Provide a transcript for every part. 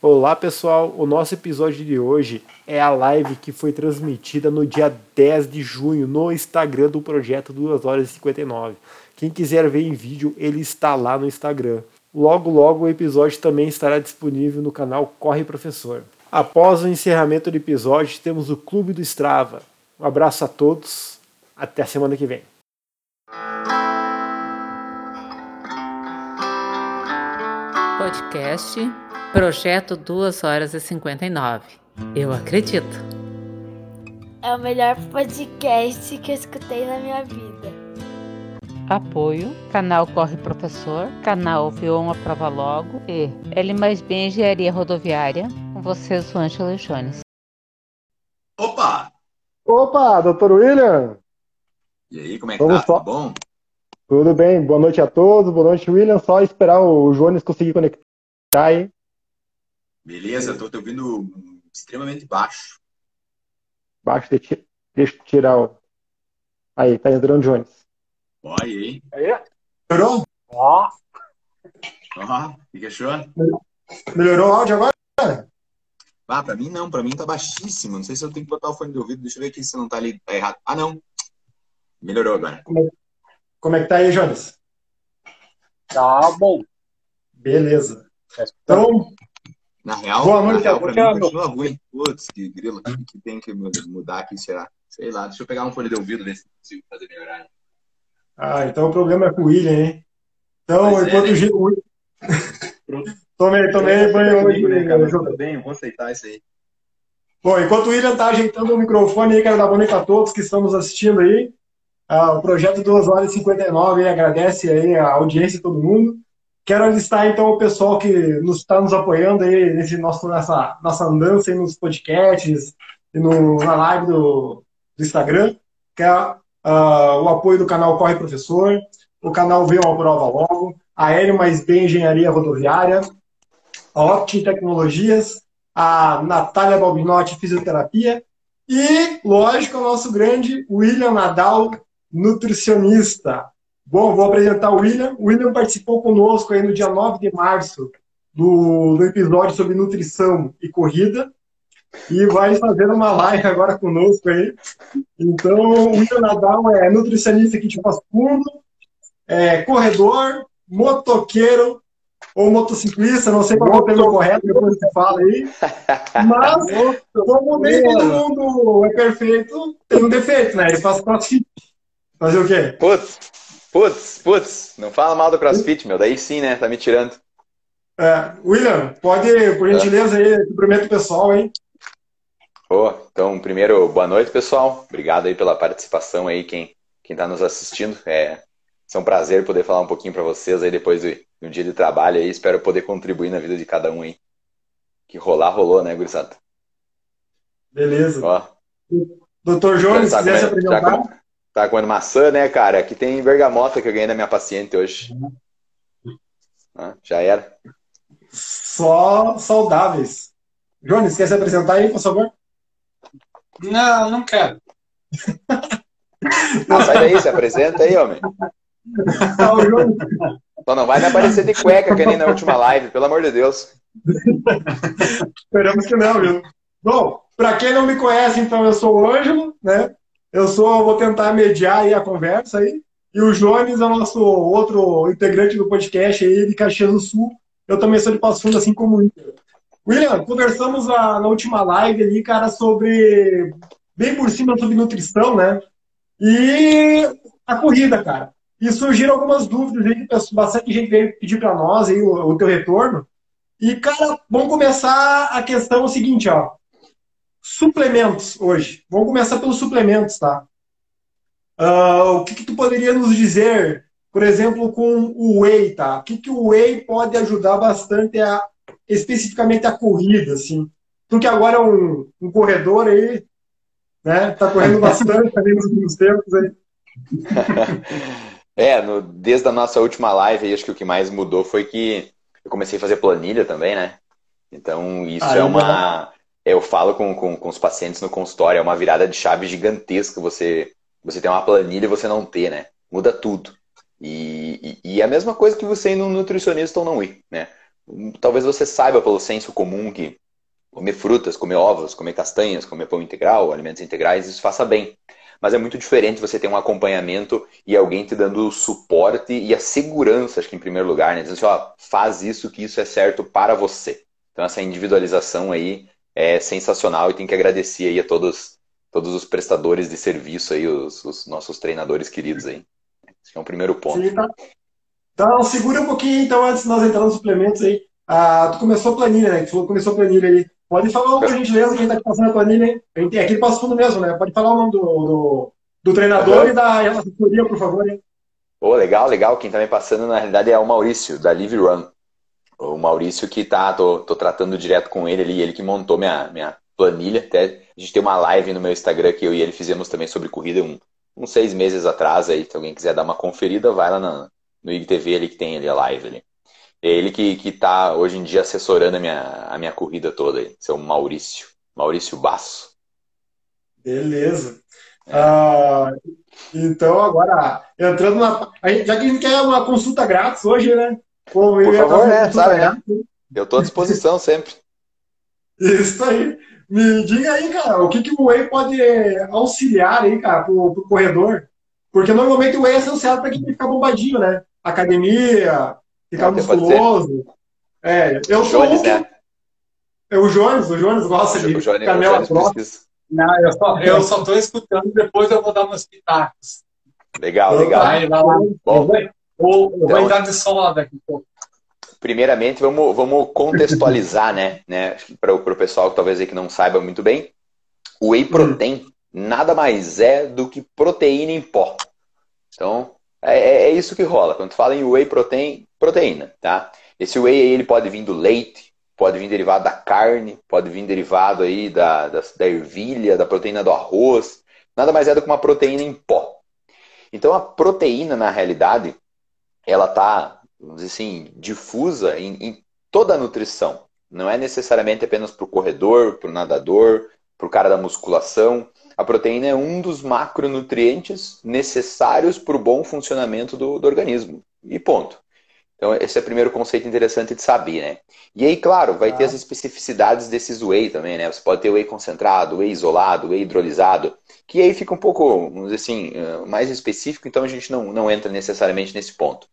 Olá pessoal, o nosso episódio de hoje é a live que foi transmitida no dia 10 de junho no Instagram do projeto 2 horas e 59. Quem quiser ver em vídeo, ele está lá no Instagram. Logo, logo o episódio também estará disponível no canal Corre Professor. Após o encerramento do episódio, temos o Clube do Strava. Um abraço a todos, até a semana que vem. Podcast Projeto 2 horas e 59. Eu acredito. É o melhor podcast que eu escutei na minha vida. Apoio, canal Corre Professor, canal Viu a Prova Logo e L mais B Engenharia Rodoviária. Com vocês, o Ângelo Jones. Opa! Opa, doutor William! E aí, como é que Vamos tá? Só... Tudo bom? Tudo bem, boa noite a todos, boa noite, William. Só esperar o Jones conseguir conectar aí. Beleza, tô te ouvindo extremamente baixo. Baixo, deixa eu tirar o. Aí, tá entrando o Jones. Olha aí. Aí? Melhorou? Ó. Ó, o que achou? Melhorou o áudio agora? Ah, pra mim não, pra mim tá baixíssimo. Não sei se eu tenho que botar o fone de ouvido. Deixa eu ver aqui se não tá ali. Tá errado. Ah, não. Melhorou agora. Como é, como é que tá aí, Jones? Tá bom. Beleza. Então, na real, Boa noite, na real, pra mim continua ruim. Putz, que grilo, que, que tem que mudar aqui, será? Sei lá, deixa eu pegar um fone de ouvido, ver se consigo fazer melhorar. Ah, então o problema é com o William, hein? Então, enquanto é, né? o Tomei, tomei banho hoje. Né, cara? Tudo bem, eu vou aceitar isso aí. Bom, enquanto o William tá ajeitando o microfone aí, quero dar boa noite a todos que estamos assistindo aí. Ah, o projeto 2 horas e 59 aí, agradece aí a audiência de todo mundo. Quero alistar então o pessoal que está nos apoiando aí nesse nosso, nessa nossa andança nos podcasts e no, na live do, do Instagram, que é uh, o apoio do canal Corre Professor, o canal Vê uma Prova Logo, a Aéreo Mais Bem Engenharia Rodoviária, a Optim Tecnologias, a Natália Balbinotti Fisioterapia e, lógico, o nosso grande William Nadal, nutricionista. Bom, vou apresentar o William. O William participou conosco aí no dia 9 de março do, do episódio sobre nutrição e corrida e vai fazer uma live agora conosco aí. Então, o William Nadal é nutricionista aqui de Passo Fundo, é corredor, motoqueiro ou motociclista, não sei qual é o termo correto, depois você fala aí. Mas, como nem todo mundo é perfeito, tem um defeito, né? Ele faz crossfit. Fazer o quê? Putz, Putz, putz, não fala mal do CrossFit, meu. Daí sim, né? Tá me tirando. É, William, pode, por gentileza, aí, cumprimento o pessoal, hein? Oh, então, primeiro, boa noite, pessoal. Obrigado aí pela participação aí, quem, quem tá nos assistindo. É, é um prazer poder falar um pouquinho para vocês aí depois do, do, dia de trabalho aí. Espero poder contribuir na vida de cada um aí. Que rolar, rolou, né, gurizada? Beleza. Ó. Doutor Jones, se quiser se apresentar. Tá comendo maçã, né, cara? Aqui tem bergamota que eu ganhei da minha paciente hoje. Ah, já era. Só saudáveis. Jones, quer se apresentar aí, por favor? Não, não quero. Não, sai daí, se apresenta aí, homem. Só não vai me aparecer de cueca que nem na última live, pelo amor de Deus. Esperamos que não, viu? Bom, para quem não me conhece, então eu sou o Ângelo, né? Eu sou, vou tentar mediar aí a conversa aí. E o Jones é o nosso outro integrante do podcast aí de Caxias do Sul. Eu também sou de Passo Fundo, assim como o Inter. William, conversamos a, na última live ali, cara, sobre. bem por cima sobre nutrição, né? E a corrida, cara. E surgiram algumas dúvidas aí, bastante gente veio pedir para nós aí o, o teu retorno. E, cara, vamos começar a questão seguinte, ó. Suplementos hoje. Vamos começar pelos suplementos, tá? Uh, o que, que, tu poderia nos dizer, por exemplo, com o whey, tá? O que, que o whey pode ajudar bastante a, especificamente a corrida, assim? Tu que agora é um, um corredor aí, né? Tá correndo bastante também nos últimos tempos aí. É, no, desde a nossa última live, acho que o que mais mudou foi que eu comecei a fazer planilha também, né? Então, isso é uma eu falo com, com, com, os pacientes no consultório, é uma virada de chave gigantesca você, você ter uma planilha e você não ter, né? Muda tudo. E, e, e é a mesma coisa que você ir no nutricionista ou não ir, né? talvez você saiba pelo senso comum que comer frutas, comer ovos, comer castanhas, comer pão integral, alimentos integrais, isso faça bem. Mas é muito diferente você ter um acompanhamento e alguém te dando o suporte e a segurança, acho que em primeiro lugar, né? Dizendo assim, ó, faz isso que isso é certo para você. Então essa individualização aí é sensacional e tem que agradecer aí a todos, todos os prestadores de serviço aí, os, os nossos treinadores queridos aí. Esse é o primeiro ponto. Sim, tá. Então, segura um pouquinho, então, antes de nós entrar nos suplementos aí. Ah, tu começou a planilha, né? Tu falou começou a planilha aí. Pode falar por gentileza, quem está passando a planilha, hein? Tem aqui Passo Fundo mesmo, né? Pode falar o nome do, do, do treinador uhum. e da assessoria, por favor, hein? Oh, legal, legal. Quem está me passando, na realidade, é o Maurício, da Live Run. O Maurício que tá, tô, tô tratando direto com ele ali, ele que montou minha, minha planilha. Até a gente tem uma live no meu Instagram que eu e ele fizemos também sobre corrida um, uns seis meses atrás aí. Se alguém quiser dar uma conferida, vai lá no, no IGTV ali que tem ali a live ali. É ele que, que tá hoje em dia assessorando a minha, a minha corrida toda aí. Seu Maurício. Maurício Basso. Beleza. É. Ah, então, agora, entrando na. Já que a gente quer uma consulta grátis hoje, né? Por favor, né? Sabe, né? Eu estou à disposição sempre. Isso aí. Me diga aí, cara, o que, que o Whey pode auxiliar aí, cara, pro, pro corredor? Porque normalmente o Whey é essencial para quem ficar bombadinho, né? Academia, ficar musculoso. É, eu sou Jones, né? É o Jones, o Jones gosta de Jones, canela próxima. Não, eu só, eu só tô escutando, depois eu vou dar umas pitacos. Legal, legal. Vai, vai lá. Bom, ou, então, vai dar de daqui a pouco. Primeiramente, vamos, vamos contextualizar, né, né para o pessoal que talvez aí que não saiba muito bem. O whey protein hum. nada mais é do que proteína em pó. Então, é, é, é isso que rola. Quando fala em whey protein, proteína, tá? Esse whey aí, ele pode vir do leite, pode vir derivado da carne, pode vir derivado aí da, da, da ervilha, da proteína do arroz. Nada mais é do que uma proteína em pó. Então, a proteína, na realidade, ela está, vamos dizer assim, difusa em, em toda a nutrição. Não é necessariamente apenas para o corredor, para o nadador, para o cara da musculação. A proteína é um dos macronutrientes necessários para o bom funcionamento do, do organismo. E ponto. Então, esse é o primeiro conceito interessante de saber, né? E aí, claro, vai ter as especificidades desses whey também, né? Você pode ter whey concentrado, whey isolado, whey hidrolisado, que aí fica um pouco, vamos dizer assim, eh, mais específico, então a gente não, não entra necessariamente nesse ponto.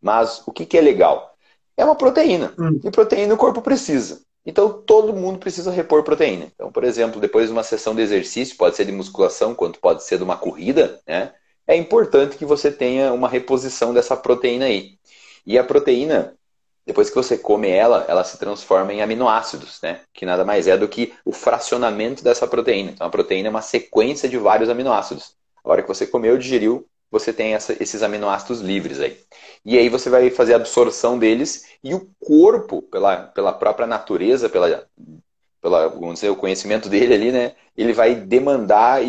Mas o que, que é legal? É uma proteína. Hum. E proteína o corpo precisa. Então, todo mundo precisa repor proteína. Então, por exemplo, depois de uma sessão de exercício, pode ser de musculação, quanto pode ser de uma corrida, né? É importante que você tenha uma reposição dessa proteína aí. E a proteína, depois que você come ela, ela se transforma em aminoácidos, né? Que nada mais é do que o fracionamento dessa proteína. Então a proteína é uma sequência de vários aminoácidos. A hora que você comeu, digeriu, você tem essa, esses aminoácidos livres aí. E aí você vai fazer a absorção deles e o corpo, pela, pela própria natureza, pela, pela, vamos dizer, o conhecimento dele ali, né? Ele vai demandar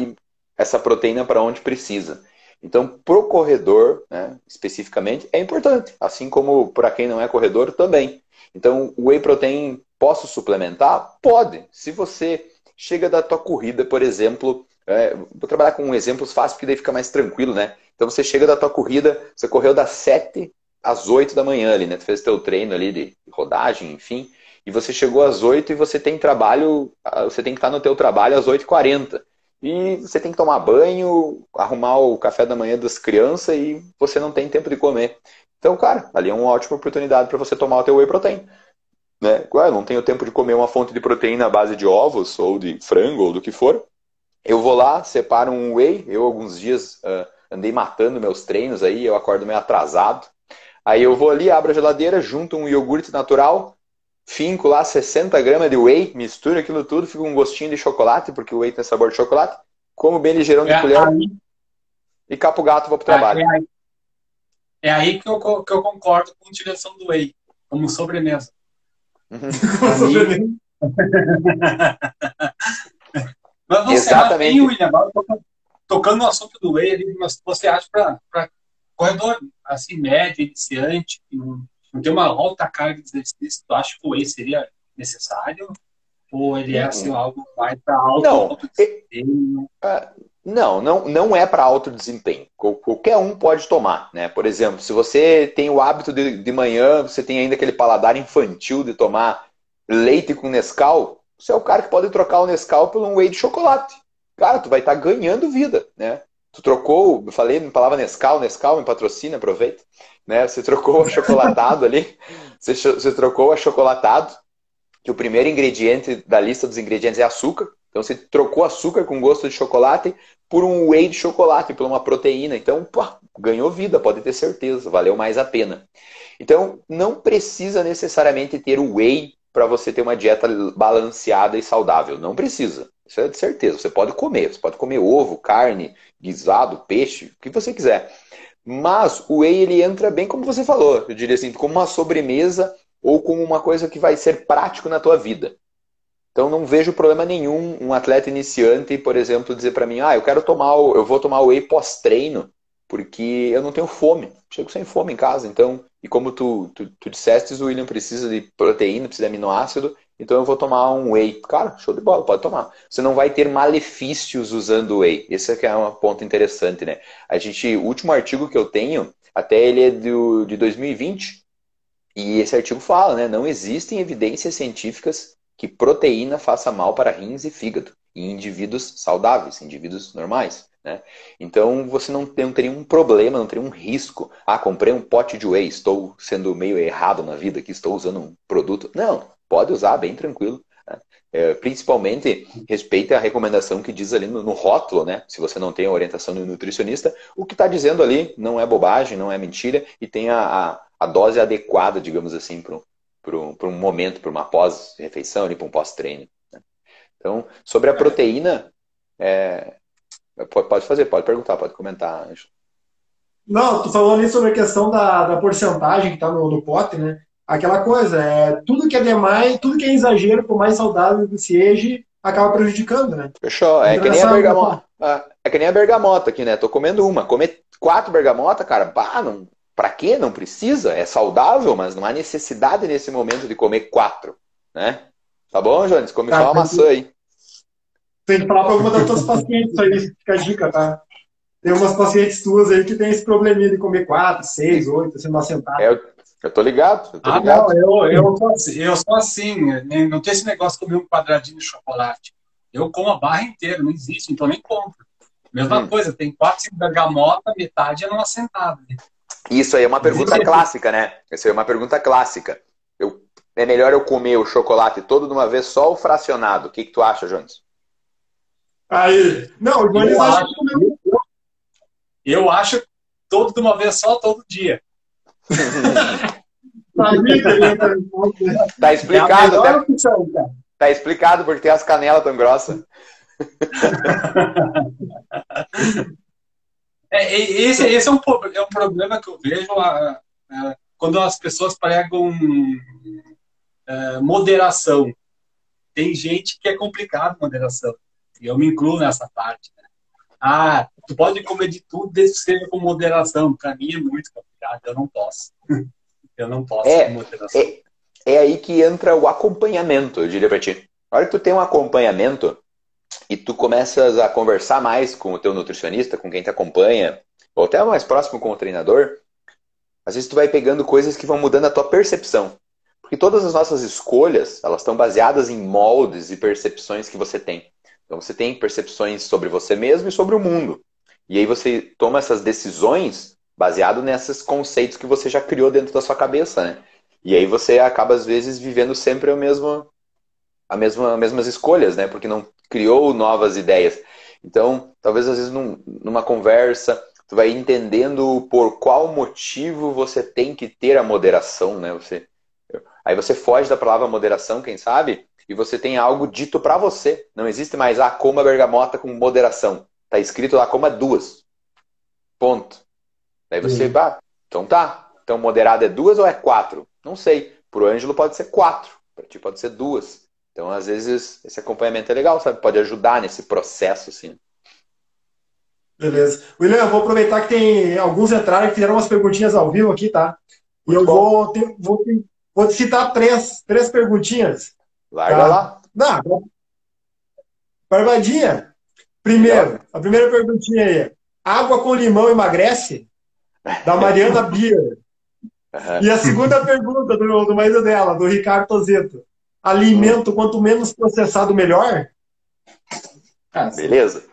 essa proteína para onde precisa. Então, para o corredor, né, especificamente, é importante, assim como para quem não é corredor também. Então, o whey protein posso suplementar? Pode. Se você chega da tua corrida, por exemplo, é, vou trabalhar com exemplos fáceis porque daí fica mais tranquilo, né? Então você chega da tua corrida, você correu das 7 às 8 da manhã ali, né? Tu fez teu treino ali de rodagem, enfim, e você chegou às 8 e você tem trabalho, ah, você tem que estar no teu trabalho às 8h40. E você tem que tomar banho, arrumar o café da manhã das crianças e você não tem tempo de comer. Então, cara, ali é uma ótima oportunidade para você tomar o teu whey protein. Né? eu não tenho tempo de comer uma fonte de proteína à base de ovos ou de frango ou do que for. Eu vou lá, separo um whey. Eu, alguns dias, uh, andei matando meus treinos aí, eu acordo meio atrasado. Aí eu vou ali, abro a geladeira, junto um iogurte natural, finco lá 60 gramas de whey, misturo aquilo tudo, fica um gostinho de chocolate, porque o whey tem sabor de chocolate, como bem ligeirão de é colher aí, e capo o gato vou pro trabalho. É, é, aí, é aí que, eu, que eu concordo com a utilização do whey, como sobremesa. Uhum. Mas você Exatamente. Acha, William, agora tocando no assunto do whey, mas você acha para corredor assim, médio, iniciante, que não não tem uma alta carga de exercício, tu acha que o whey seria necessário? Ou ele é assim, algo mais para alto? Não, é, Não, não, não é para alto desempenho. Qualquer um pode tomar, né? Por exemplo, se você tem o hábito de, de manhã, você tem ainda aquele paladar infantil de tomar leite com Nescau, você é o cara que pode trocar o Nescau por um whey de chocolate. Cara, tu vai estar tá ganhando vida, né? Tu trocou, eu falei, me palavra Nescau, Nescau me patrocina, aproveita. Né? Você trocou o achocolatado ali, você, você trocou o achocolatado, que o primeiro ingrediente da lista dos ingredientes é açúcar. Então você trocou açúcar com gosto de chocolate por um whey de chocolate, por uma proteína. Então, pô, ganhou vida, pode ter certeza, valeu mais a pena. Então, não precisa necessariamente ter o whey para você ter uma dieta balanceada e saudável. Não precisa. Isso é de certeza. Você pode comer. Você pode comer ovo, carne, guisado, peixe, o que você quiser. Mas o whey ele entra bem como você falou. Eu diria assim, como uma sobremesa ou como uma coisa que vai ser prático na tua vida. Então não vejo problema nenhum um atleta iniciante, por exemplo, dizer para mim, ah, eu quero tomar, o, eu vou tomar whey pós-treino, porque eu não tenho fome. Chego sem fome em casa, então, e como tu, tu, tu disseste, o William precisa de proteína, precisa de aminoácido, então eu vou tomar um whey. Cara, show de bola, pode tomar. Você não vai ter malefícios usando whey. Esse é é um ponto interessante, né? A gente, o último artigo que eu tenho, até ele é do, de 2020, e esse artigo fala, né? Não existem evidências científicas que proteína faça mal para rins e fígado em indivíduos saudáveis, indivíduos normais. Né? Então você não, não teria um problema, não teria um risco. Ah, comprei um pote de whey, estou sendo meio errado na vida, que estou usando um produto. Não, pode usar bem tranquilo. Né? É, principalmente respeite a recomendação que diz ali no, no, rótulo, né? Se você não tem a orientação do nutricionista, o que está dizendo ali não é bobagem, não é mentira e tem a, a, a dose adequada, digamos assim, para um, momento, para uma pós-refeição, para um pós-treino. Né? Então, sobre a proteína, é, Pode fazer, pode perguntar, pode comentar, Anjo. Não, tu falou ali sobre a questão da, da porcentagem que está no, no pote, né? Aquela coisa, é, tudo que é demais, tudo que é exagero, por mais saudável que seja, acaba prejudicando, né? Fechou. É que nem a bergamota. É, é que nem a bergamota aqui, né? Tô comendo uma. Comer quatro bergamotas, cara, bah, não, pra quê? Não precisa. É saudável, mas não há necessidade nesse momento de comer quatro, né? Tá bom, Jones? Come tá, só uma maçã aí. Tem que falar para alguma das tuas pacientes aí, fica a dica, tá? Tem umas pacientes tuas aí que tem esse probleminha de comer quatro, seis, oito, sendo assentado. É, eu tô ligado. Eu tô ah, ligado. não, eu, eu, sou assim, eu sou assim. Né? Não tem esse negócio de comer um quadradinho de chocolate. Eu como a barra inteira, não existe, então nem compro. Mesma hum. coisa, tem quatro, cinco bergamota, metade é numa sentada. Isso aí é uma pergunta clássica, né? Essa aí é uma pergunta clássica. Eu, é melhor eu comer o chocolate todo de uma vez só ou fracionado? O que, que tu acha, Jones? Aí, não, o Jones acha que eu acho todo de uma vez só, todo dia. tá explicado, é tá, opção, tá explicado porque tem as canelas tão grossas. é, esse, esse é, um, é um problema que eu vejo a, a, quando as pessoas pregam a, moderação. Tem gente que é complicado moderação. E eu me incluo nessa parte. Né? Ah, tu pode comer de tudo desde que seja com moderação. Para mim é muito complicado, eu não posso. eu não posso é. É, é aí que entra o acompanhamento, eu diria para ti. Na hora que tu tem um acompanhamento e tu começas a conversar mais com o teu nutricionista, com quem te acompanha, ou até mais próximo com o treinador, às vezes tu vai pegando coisas que vão mudando a tua percepção. Porque todas as nossas escolhas, elas estão baseadas em moldes e percepções que você tem. Então você tem percepções sobre você mesmo e sobre o mundo. E aí você toma essas decisões baseado nesses conceitos que você já criou dentro da sua cabeça, né? E aí você acaba às vezes vivendo sempre a mesma a mesma mesmas escolhas, né? Porque não criou novas ideias. Então, talvez às vezes num, numa conversa, tu vai entendendo por qual motivo você tem que ter a moderação, né? Você aí você foge da palavra moderação, quem sabe? e você tem algo dito para você. Não existe mais, ah, coma bergamota com moderação. Tá escrito lá, coma duas. Ponto. Daí você, uhum. ah, então tá. Então moderado é duas ou é quatro? Não sei. Pro Ângelo pode ser quatro. Para ti pode ser duas. Então, às vezes, esse acompanhamento é legal, sabe? Pode ajudar nesse processo, assim. Beleza. William, vou aproveitar que tem alguns entraram que fizeram umas perguntinhas ao vivo aqui, tá? E eu vou, ter, vou, vou te citar três, três perguntinhas Larga tá. lá. Não. Barbadinha, Primeiro, a primeira perguntinha aí. Água com limão emagrece? Da Mariana Bier. Uhum. E a segunda pergunta do, do marido dela, do Ricardo Tozeto. Alimento, quanto menos processado, melhor? Beleza.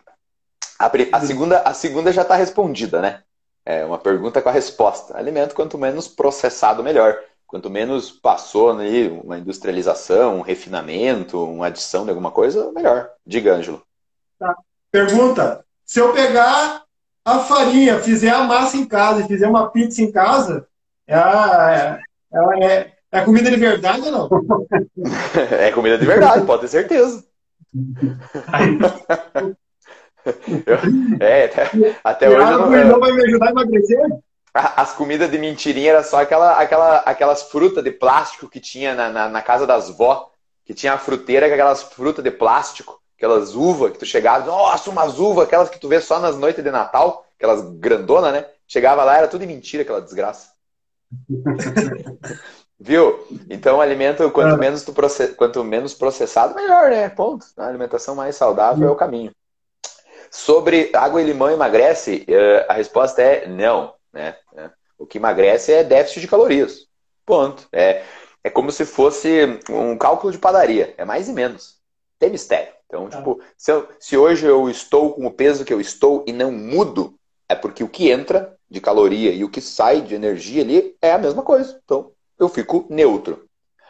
A, a, segunda, a segunda já está respondida, né? É uma pergunta com a resposta. Alimento, quanto menos processado, melhor. Quanto menos passou ali uma industrialização, um refinamento, uma adição de alguma coisa, melhor. Diga, Ângelo. Tá. Pergunta: se eu pegar a farinha, fizer a massa em casa e fizer uma pizza em casa, ela é, ela é, é comida de verdade ou não? é comida de verdade, pode ter certeza. é, até, até hoje. não, não vai me ajudar a emagrecer? as comidas de mentirinha era só aquela, aquela, aquelas frutas de plástico que tinha na, na, na, casa das vó, que tinha a fruteira com aquelas frutas de plástico, aquelas uvas que tu chegava, nossa, umas uvas, aquelas que tu vê só nas noites de Natal, aquelas grandona, né? Chegava lá, era tudo mentira, aquela desgraça. Viu? Então, alimento, quanto, é. menos tu process... quanto menos processado, melhor, né? Ponto. A alimentação mais saudável é o caminho. Sobre água e limão emagrece, eh, a resposta é não. Né? É. O que emagrece é déficit de calorias. Ponto. É, é como se fosse um cálculo de padaria. É mais e menos. Tem mistério. Então, tá. tipo, se, eu, se hoje eu estou com o peso que eu estou e não mudo, é porque o que entra de caloria e o que sai de energia ali é a mesma coisa. Então, eu fico neutro.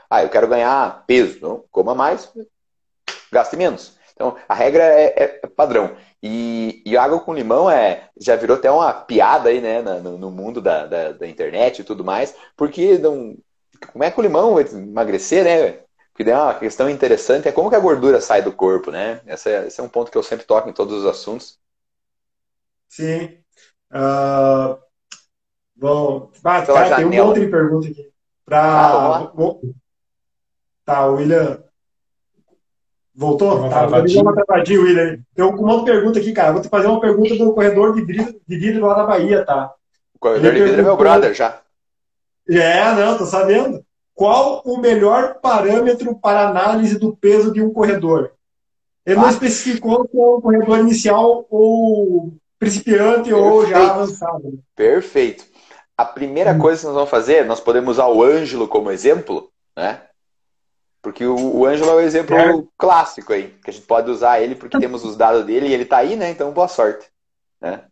Ah, eu quero ganhar peso. Então, coma mais, gaste menos. Então, a regra é, é, é padrão. E, e, água com limão é já virou até uma piada aí, né, no, no mundo da, da, da, internet e tudo mais, porque não, como é que o limão vai emagrecer, né? Porque é uma questão interessante é como que a gordura sai do corpo, né? Esse é, esse é um ponto que eu sempre toco em todos os assuntos. Sim. Uh, bom, ah, cara, tem uma outra pergunta aqui. Pra... Ah, tá, o William Voltou? Tá, vou dar uma travadinha, William. Tem uma outra pergunta aqui, cara. Vou te fazer uma pergunta do corredor de vidro, de vidro lá da Bahia, tá? O corredor Ele de vidro é meu brother já. É, não, tô sabendo. Qual o melhor parâmetro para análise do peso de um corredor? Ele ah. não especificou se é um corredor inicial ou principiante Perfeito. ou já avançado. Perfeito. A primeira hum. coisa que nós vamos fazer, nós podemos usar o Ângelo como exemplo, né? Porque o, o Ângelo é o exemplo é. clássico aí, que a gente pode usar ele porque temos os dados dele e ele está aí, né? Então, boa sorte. Né?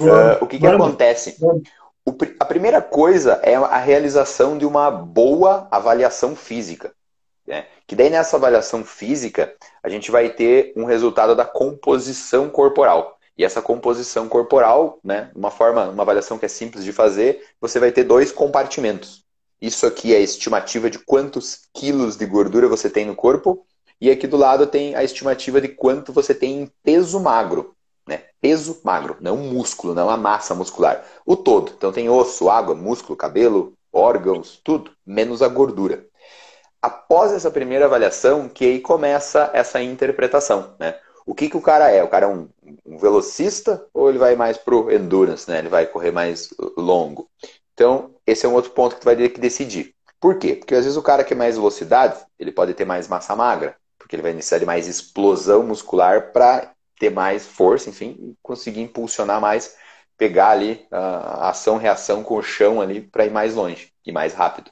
Uh, o que, que acontece? O, a primeira coisa é a realização de uma boa avaliação física. Né? Que daí nessa avaliação física a gente vai ter um resultado da composição corporal. E essa composição corporal, né, uma forma, uma avaliação que é simples de fazer, você vai ter dois compartimentos. Isso aqui é a estimativa de quantos quilos de gordura você tem no corpo. E aqui do lado tem a estimativa de quanto você tem em peso magro. Né? Peso magro, não músculo, não a massa muscular. O todo. Então tem osso, água, músculo, cabelo, órgãos, tudo, menos a gordura. Após essa primeira avaliação, que aí começa essa interpretação. Né? O que, que o cara é? O cara é um, um velocista ou ele vai mais pro endurance, né? Ele vai correr mais longo. Então, esse é um outro ponto que tu vai ter que decidir. Por quê? Porque às vezes o cara que é mais velocidade, ele pode ter mais massa magra, porque ele vai necessitar de mais explosão muscular para ter mais força, enfim, conseguir impulsionar mais, pegar ali a ação-reação com o chão ali para ir mais longe e mais rápido.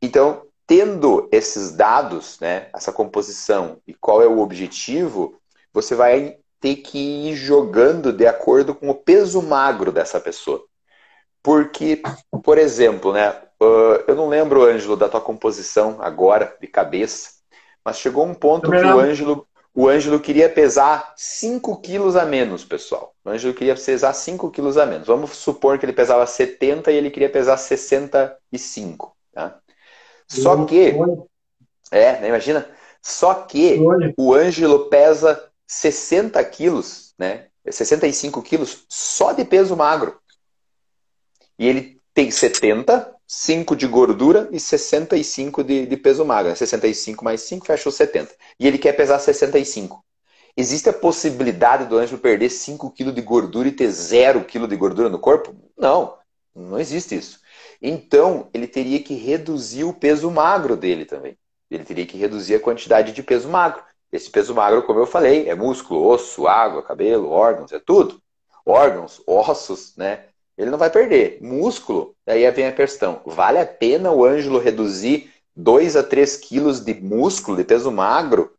Então, tendo esses dados, né, essa composição e qual é o objetivo, você vai ter que ir jogando de acordo com o peso magro dessa pessoa. Porque, por exemplo, né, uh, eu não lembro, Ângelo, da tua composição agora, de cabeça, mas chegou um ponto que o Ângelo, o Ângelo queria pesar 5 quilos a menos, pessoal. O Ângelo queria pesar 5 quilos a menos. Vamos supor que ele pesava 70 e ele queria pesar 65. Tá? Só que. É, né, imagina? Só que o Ângelo pesa 60 quilos, né? 65 quilos só de peso magro. E ele tem 70, 5 de gordura e 65 de, de peso magro. 65 mais 5 fechou 70. E ele quer pesar 65. Existe a possibilidade do Ângelo perder 5 kg de gordura e ter 0 kg de gordura no corpo? Não, não existe isso. Então, ele teria que reduzir o peso magro dele também. Ele teria que reduzir a quantidade de peso magro. Esse peso magro, como eu falei, é músculo, osso, água, cabelo, órgãos, é tudo. Órgãos, ossos, né? Ele não vai perder. Músculo, daí vem a questão: vale a pena o Ângelo reduzir 2 a 3 quilos de músculo, de peso magro,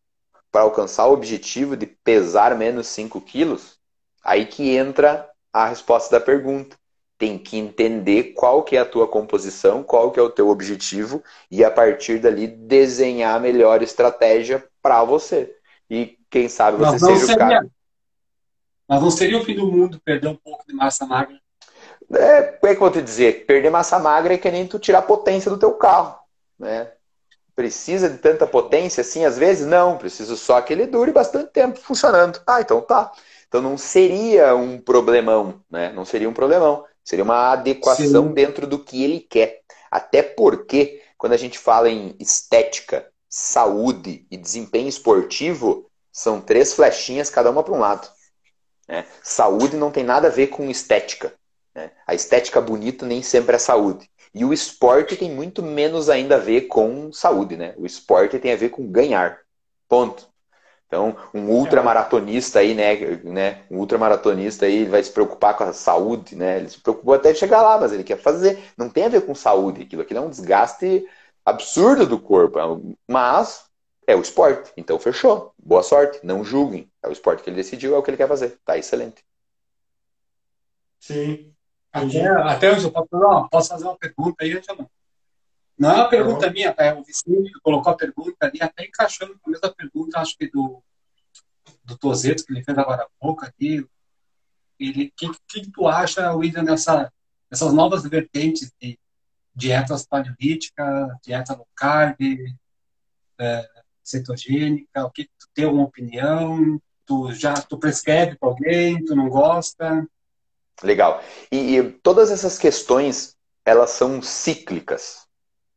para alcançar o objetivo de pesar menos 5 quilos? Aí que entra a resposta da pergunta. Tem que entender qual que é a tua composição, qual que é o teu objetivo e a partir dali desenhar a melhor estratégia para você. E quem sabe você seja seria, o cara. Mas não seria o fim do mundo perder um pouco de massa magra? É, como é que eu vou te dizer? Perder massa magra é que nem tu tirar a potência do teu carro. Né? Precisa de tanta potência assim, às vezes? Não, preciso só que ele dure bastante tempo funcionando. Ah, então tá. Então não seria um problemão, né? Não seria um problemão. Seria uma adequação Sim. dentro do que ele quer. Até porque, quando a gente fala em estética, saúde e desempenho esportivo, são três flechinhas, cada uma para um lado. Né? Saúde não tem nada a ver com estética. Né? A estética bonita nem sempre é saúde. E o esporte tem muito menos ainda a ver com saúde, né? O esporte tem a ver com ganhar. Ponto. Então, um ultramaratonista aí, né, né? Um ultramaratonista aí vai se preocupar com a saúde, né? Ele se preocupou até chegar lá, mas ele quer fazer. Não tem a ver com saúde. Aquilo, aquilo é um desgaste absurdo do corpo. Mas é o esporte. Então, fechou. Boa sorte. Não julguem. É o esporte que ele decidiu, é o que ele quer fazer. Tá excelente. Sim. Até, até hoje eu posso, não, posso fazer uma pergunta aí, Angela? Não é uma pergunta minha, é o Vicente que colocou a pergunta ali, até encaixando com a mesma pergunta, acho que do, do Tozeto, que ele fez agora há pouco aqui. Ele, o que, que, tu acha, William, nessa, nessas novas vertentes de dietas paleolíticas, dieta low carb, é, cetogênica? O que tu tem uma opinião? Tu já tu prescreve para alguém? Tu não gosta? Legal. E, e, todas essas questões, elas são cíclicas,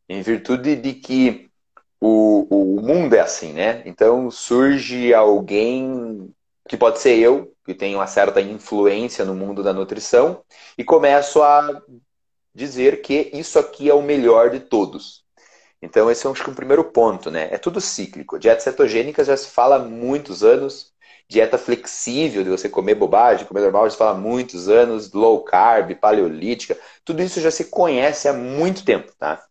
em virtude de que o, o mundo é assim, né? Então surge alguém, que pode ser eu, que tem uma certa influência no mundo da nutrição, e começo a dizer que isso aqui é o melhor de todos. Então, esse é acho que o primeiro ponto, né? É tudo cíclico. Dieta cetogênica já se fala há muitos anos, dieta flexível, de você comer bobagem, comer normal, se fala há muitos anos, low carb, paleolítica, tudo isso já se conhece há muito tempo, tá?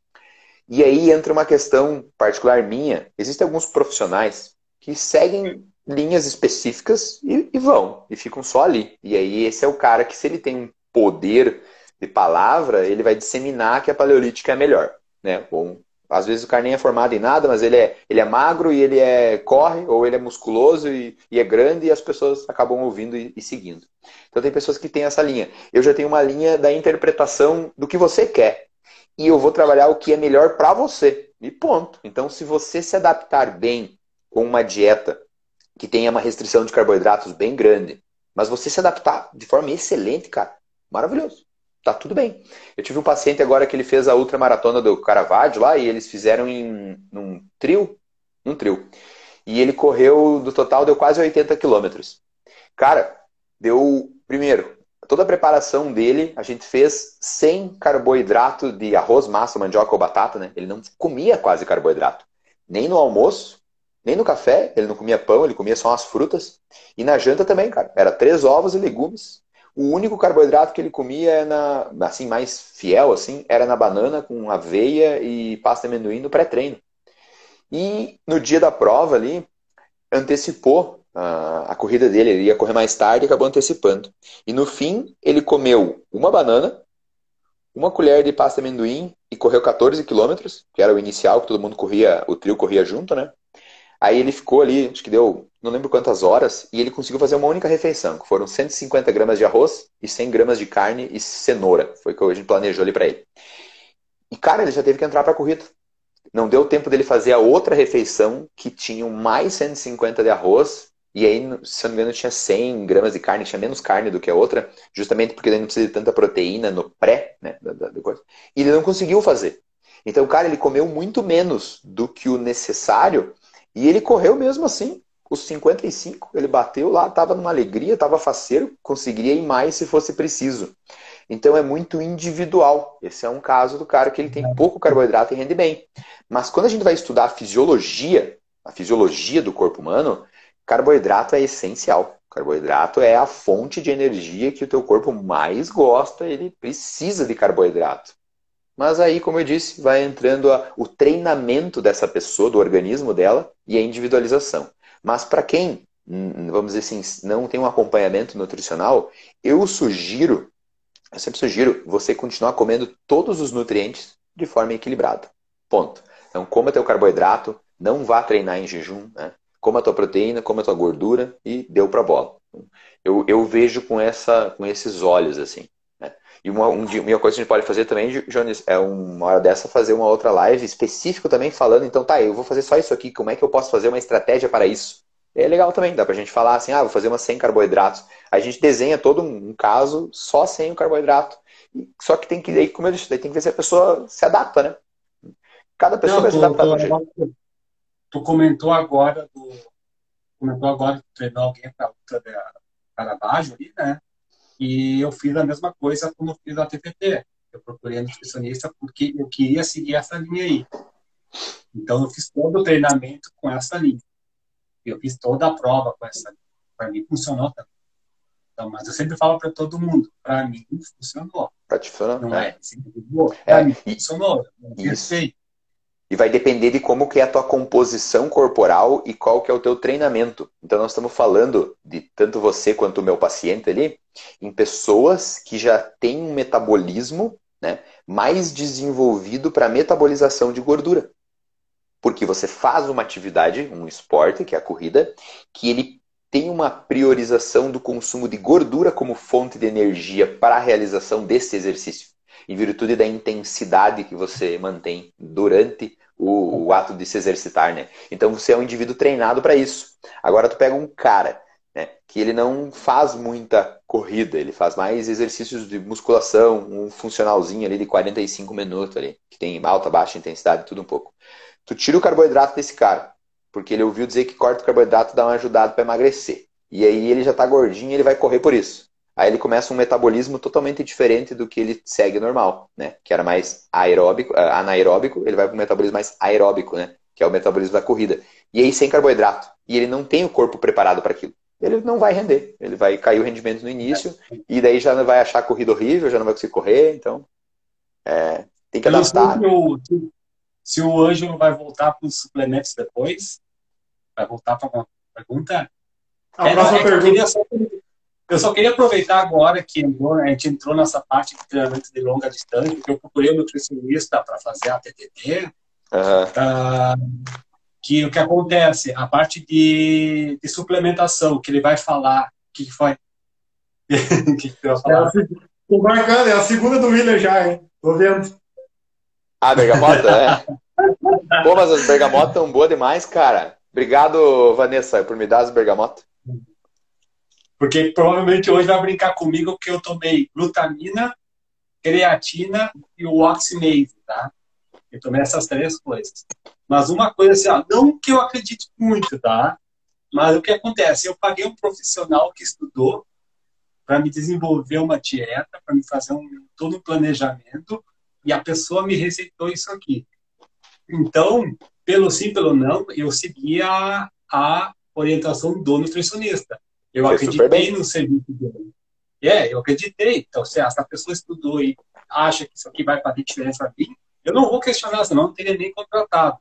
E aí entra uma questão particular minha. Existem alguns profissionais que seguem linhas específicas e, e, vão, e ficam só ali. E aí esse é o cara que, se ele tem um poder de palavra, ele vai disseminar que a paleolítica é melhor. Né? Ou às vezes o cara nem é formado em nada, mas ele é, ele é magro e ele é corre, ou ele é musculoso e, e é grande e as pessoas acabam ouvindo e, e, seguindo. Então tem pessoas que têm essa linha. Eu já tenho uma linha da interpretação do que você quer. E eu vou trabalhar o que é melhor para você. E ponto. Então, se você se adaptar bem com uma dieta que tenha uma restrição de carboidratos bem grande, mas você se adaptar de forma excelente, cara, maravilhoso tá tudo bem. Eu tive um paciente agora que ele fez a ultramaratona do Caravaggio lá e eles fizeram em num trio, um trio. E ele correu, do total, deu quase 80 quilômetros. Cara, deu, primeiro, toda a preparação dele, a gente fez sem carboidrato de arroz, massa, mandioca ou batata, né? Ele não comia quase carboidrato. Nem no almoço, nem no café, ele não comia pão, ele comia só umas frutas. E na janta também, cara. Era três ovos e legumes, o único carboidrato que ele comia na, assim, mais fiel, assim, era na banana com aveia e pasta de amendoim no pré-treino. E no dia da prova ali, antecipou a, a corrida dele, ele ia correr mais tarde e acabou antecipando. E no fim, ele comeu uma banana, uma colher de pasta de amendoim e correu 14 quilômetros, que era o inicial, que todo mundo corria, o trio corria junto, né? Aí ele ficou ali, acho que deu não lembro quantas horas, e ele conseguiu fazer uma única refeição, que foram 150 gramas de arroz e 100 gramas de carne e cenoura. Foi o que a gente planejou ali para ele. E, cara, ele já teve que entrar para a corrida. Não deu tempo dele fazer a outra refeição, que tinha mais 150 de arroz, e aí, se eu não me engano, tinha 100 gramas de carne, tinha menos carne do que a outra, justamente porque ele não precisa de tanta proteína no pré, né, da, da, da coisa. E ele não conseguiu fazer. Então, cara, ele comeu muito menos do que o necessário, e ele correu mesmo assim os 55, ele bateu lá, estava numa alegria, estava faceiro, conseguiria ir mais se fosse preciso. Então é muito individual. Esse é um caso do cara que ele tem pouco carboidrato e rende bem. Mas quando a gente vai estudar a fisiologia a fisiologia do corpo humano, carboidrato é essencial. Carboidrato é a fonte de energia que o teu corpo mais gosta, ele precisa de carboidrato. Mas aí, como eu disse, vai entrando a, o treinamento dessa pessoa, do organismo dela e a individualização. Mas para quem, hum, vamos dizer assim, não tem um acompanhamento nutricional, eu sugiro, eu sempre sugiro você continuar comendo todos os nutrientes de forma equilibrada. Ponto. Então, coma teu carboidrato, não vá treinar em jejum, né? coma tua proteína, coma tua gordura e deu para bola. Eu, eu vejo com, essa, com esses olhos, assim. E uma, um, uma coisa que a gente pode fazer também, Jones, é uma hora dessa fazer uma outra live específica também falando, então tá, eu vou fazer só isso aqui, como é que eu posso fazer uma estratégia para isso? É legal também, dá pra gente falar assim, ah, vou fazer uma sem carboidratos. A gente desenha todo um, um caso só sem o carboidrato. Só que tem que, aí, como eu disse, tem que ver se a pessoa se adapta, né? Cada pessoa Não, vai se adaptar do jeito tu comentou agora do. Comentou agora que treinou alguém para luta de Caravaggio ali, né? E eu fiz a mesma coisa eu fiz a TPT. Eu procurei a nutricionista porque eu queria seguir essa linha aí. Então eu fiz todo o treinamento com essa linha. Eu fiz toda a prova com essa linha. Para mim funcionou também. Então, mas eu sempre falo para todo mundo, para mim funcionou. Para te funcionar? Não é? é. Para mim funcionou. Isso. E vai depender de como que é a tua composição corporal e qual que é o teu treinamento. Então nós estamos falando de tanto você quanto o meu paciente ali, em pessoas que já têm um metabolismo né, mais desenvolvido para metabolização de gordura. Porque você faz uma atividade, um esporte, que é a corrida, que ele tem uma priorização do consumo de gordura como fonte de energia para a realização desse exercício em virtude da intensidade que você mantém durante o, o ato de se exercitar, né? Então você é um indivíduo treinado para isso. Agora tu pega um cara né, que ele não faz muita corrida, ele faz mais exercícios de musculação, um funcionalzinho ali de 45 minutos ali, que tem alta, baixa intensidade, tudo um pouco. Tu tira o carboidrato desse cara, porque ele ouviu dizer que corta o carboidrato dá uma ajudada para emagrecer. E aí ele já tá gordinho, ele vai correr por isso. Aí ele começa um metabolismo totalmente diferente do que ele segue normal, né? Que era mais aeróbico, uh, anaeróbico, ele vai para um metabolismo mais aeróbico, né? Que é o metabolismo da corrida. E aí sem carboidrato. E ele não tem o corpo preparado para aquilo. Ele não vai render. Ele vai cair o rendimento no início e daí já não vai achar a corrida horrível, já não vai conseguir correr. Então, é, tem que adaptar. Se o, se o Ângelo vai voltar para os suplementos depois, vai voltar para uma pergunta. A é, próxima é pergunta. Eu só queria aproveitar agora que a gente entrou nessa parte de treinamento de longa distância, porque eu procurei um nutricionista para fazer a TTT, uhum. uh, que o que acontece, a parte de, de suplementação, que ele vai falar, o que, que foi? o que, que vai falar? É marcando, é a segunda do William já, hein? Tô vendo. Ah, bergamota, é. Pô, mas as bergamotas estão boas demais, cara. Obrigado, Vanessa, por me dar as bergamotas. Porque provavelmente hoje vai brincar comigo que eu tomei glutamina, creatina e o oximase, tá? Eu tomei essas três coisas. Mas uma coisa assim, ó, não que eu acredite muito, tá? Mas o que acontece? Eu paguei um profissional que estudou para me desenvolver uma dieta, para me fazer um, todo um planejamento, e a pessoa me receitou isso aqui. Então, pelo sim, pelo não, eu seguia a, a orientação do nutricionista. Eu Foi acreditei no serviço dele. É, eu acreditei. Então, se essa pessoa estudou e acha que isso aqui vai fazer diferença mim, eu não vou questionar, senão não teria nem contratado.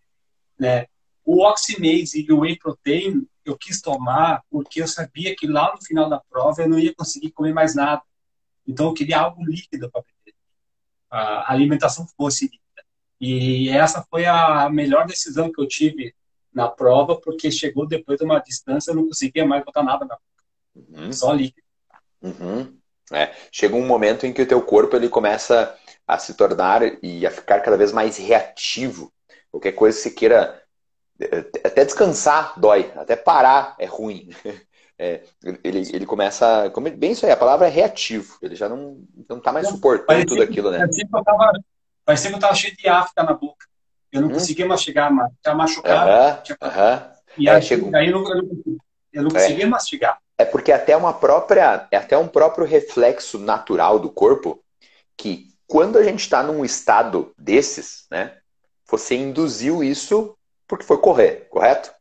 Né? O Oximase e o Whey Protein eu quis tomar porque eu sabia que lá no final da prova eu não ia conseguir comer mais nada. Então eu queria algo líquido para beber. A alimentação fosse líquida. E essa foi a melhor decisão que eu tive na prova, porque chegou depois de uma distância, eu não conseguia mais botar nada na Uhum. Só líquido. Uhum. É. Chega um momento em que o teu corpo ele começa a se tornar e a ficar cada vez mais reativo. Qualquer coisa que você queira é, até descansar dói, até parar é ruim. É, ele, ele começa. Como, bem isso aí, a palavra é reativo. Ele já não, não tá mais suportando tudo aquilo, né? Parecia que, eu tava, parecia que eu tava cheio de afta na boca. Eu não hum. conseguia mastigar mais. Tava machucado. Uh -huh, uh -huh. E é, aí, chegou... aí eu não, eu não conseguia é. mastigar. É porque até uma própria, é até um próprio reflexo natural do corpo que quando a gente está num estado desses, né, você induziu isso porque foi correr, correto?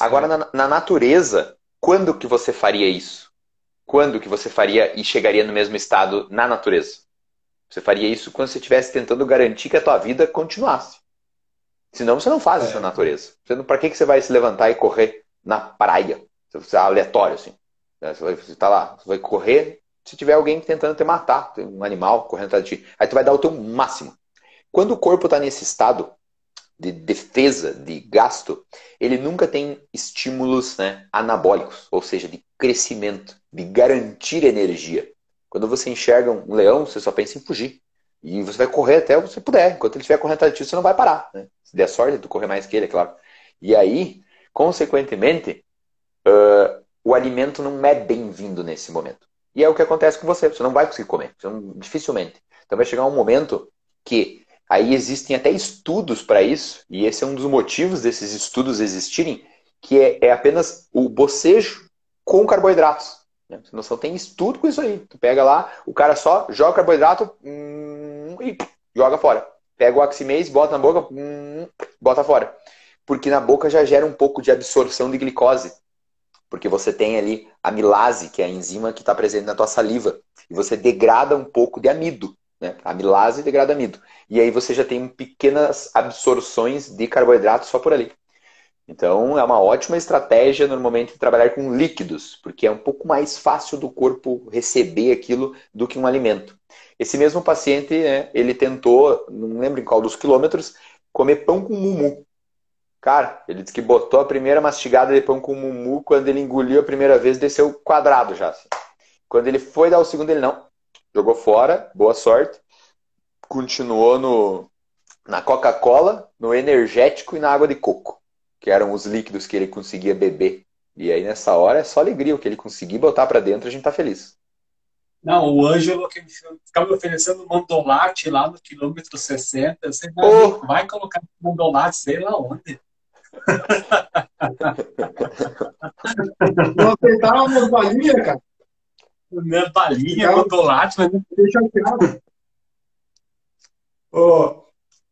Agora, na, na natureza, quando que você faria isso? Quando que você faria e chegaria no mesmo estado na natureza? Você faria isso quando você estivesse tentando garantir que a tua vida continuasse. Senão você não faz é. isso na natureza. Para que, que você vai se levantar e correr na praia? Você é aleatório, assim. Né? Você vai tá lá, você vai correr se tiver alguém tentando te matar, um animal correndo atrás de ti. Aí tu vai dar o teu máximo. Quando o corpo está nesse estado de defesa, de gasto, ele nunca tem estímulos né, anabólicos, ou seja, de crescimento, de garantir energia. Quando você enxerga um leão, você só pensa em fugir. E você vai correr até você puder. Enquanto ele estiver correndo atrás de ti, você não vai parar. Né? Se der sorte, tu correr mais que ele, é claro. E aí, consequentemente, uh, o alimento não é bem-vindo nesse momento. E é o que acontece com você. Você não vai conseguir comer. Não, dificilmente. Então vai chegar um momento que aí existem até estudos para isso, e esse é um dos motivos desses estudos existirem, que é, é apenas o bocejo com carboidratos. Né? Você não só tem estudo com isso aí. Tu pega lá, o cara só joga carboidrato hum, e joga fora. Pega o oximase, bota na boca, hum, bota fora. Porque na boca já gera um pouco de absorção de glicose. Porque você tem ali a milase, que é a enzima que está presente na tua saliva. E você degrada um pouco de amido. Né? A milase degrada amido. E aí você já tem pequenas absorções de carboidrato só por ali. Então é uma ótima estratégia normalmente trabalhar com líquidos, porque é um pouco mais fácil do corpo receber aquilo do que um alimento. Esse mesmo paciente, né, ele tentou, não lembro em qual dos quilômetros, comer pão com mumu. Cara, ele disse que botou a primeira mastigada de pão com mumu, quando ele engoliu a primeira vez, desceu quadrado já. Assim. Quando ele foi dar o segundo, ele não. Jogou fora, boa sorte. Continuou no, na Coca-Cola, no energético e na água de coco, que eram os líquidos que ele conseguia beber. E aí nessa hora é só alegria, o que ele conseguir botar para dentro, a gente tá feliz. Não, o Ângelo que ficava me oferecendo mandolate lá no quilômetro 60. Você vai, oh. vai colocar mandolate, sei lá onde. Não aceitava umas balinhas, cara. Minha balinha, mandolate, mas não deixa oh,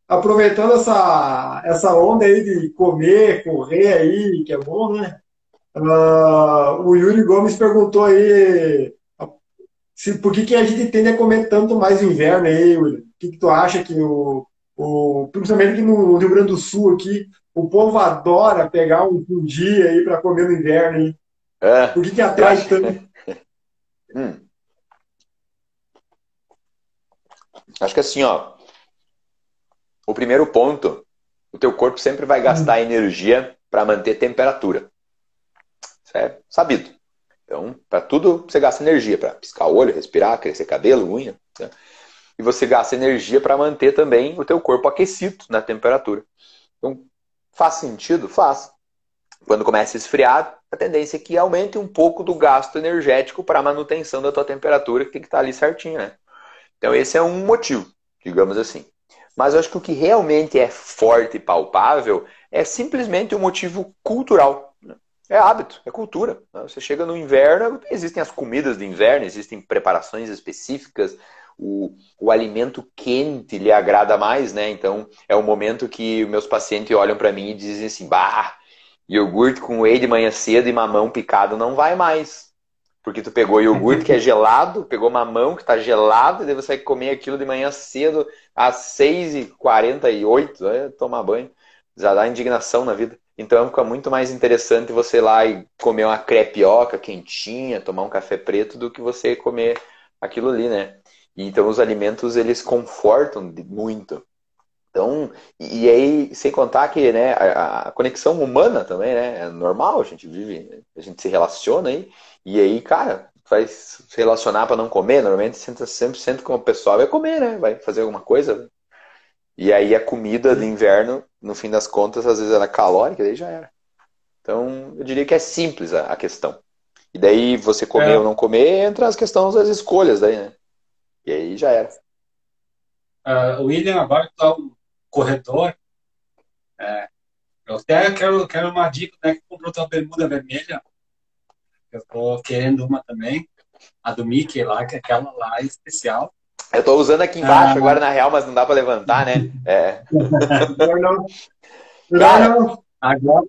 Aproveitando essa, essa onda aí de comer, correr aí, que é bom, né? Uh, o Yuri Gomes perguntou aí se, por que, que a gente tende a comer tanto mais no inverno aí, Yuri? O que, que tu acha que o, o, principalmente aqui no Rio Grande do Sul aqui, o povo adora pegar um, um dia aí para comer no inverno. Hein? É, Por que, que atrai acho... tanto? hum. Acho que assim, ó. O primeiro ponto, o teu corpo sempre vai gastar hum. energia para manter temperatura. Isso é sabido. Então, para tudo você gasta energia, para piscar o olho, respirar, crescer cabelo, unha. Né? E você gasta energia para manter também o teu corpo aquecido na temperatura. Faz sentido? Faz. Quando começa a esfriar, a tendência é que aumente um pouco do gasto energético para a manutenção da tua temperatura, que tem que estar tá ali certinho, né? Então esse é um motivo, digamos assim. Mas eu acho que o que realmente é forte e palpável é simplesmente um motivo cultural. Né? É hábito, é cultura. Né? Você chega no inverno, existem as comidas do inverno, existem preparações específicas, o, o alimento quente lhe agrada mais, né? Então é o momento que meus pacientes olham para mim e dizem assim: bah, iogurte com whey de manhã cedo e mamão picado não vai mais. Porque tu pegou iogurte que é gelado, pegou mamão que está gelado, e daí você vai comer aquilo de manhã cedo às 6h48, né? tomar banho. Já dá indignação na vida. Então fica muito mais interessante você ir lá e comer uma crepioca quentinha, tomar um café preto, do que você comer aquilo ali, né? Então os alimentos eles confortam muito. Então, e aí, sem contar que né, a, a, conexão humana também, né? É normal, a gente vive, a gente se relaciona aí. E aí, cara, vai se relacionar para não comer, normalmente senta, sempre senta com o pessoal vai comer, né? Vai fazer alguma coisa. E aí a comida do inverno, no fim das contas, às vezes era calórica, daí já era. Então, eu diria que é simples a, a questão. E daí você comer é. ou não comer, entra as questões das escolhas daí, né? E aí já era. Uh, William, agora que tá o corredor, é, eu até quero, quero uma dica, né? Que comprou tua bermuda vermelha. Eu tô querendo uma também. A do Mickey lá, que é aquela lá especial. Eu tô usando aqui embaixo ah, agora, na real, mas não dá para levantar, né? É. Cara, agora,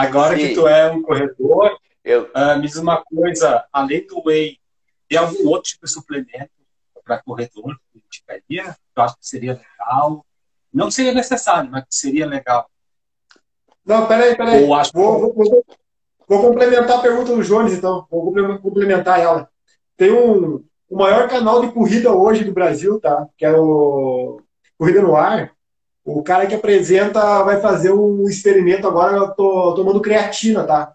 Agora Sim. que tu é um corredor, Eu, ah, me diz uma coisa, além do whey, tem algum outro tipo de suplemento para corredor que tu indicaria? Tu acha que seria legal? Não que seria necessário, mas que seria legal. Não, peraí, peraí. Ou acho Vou, vou, vou, complementar a pergunta do Jones, então. Vou comple- complementar ela. Tem um, o maior canal de corrida hoje do Brasil, tá? Que é o Corrida no Ar. O cara que apresenta vai fazer um experimento agora, eu tô tomando creatina, tá?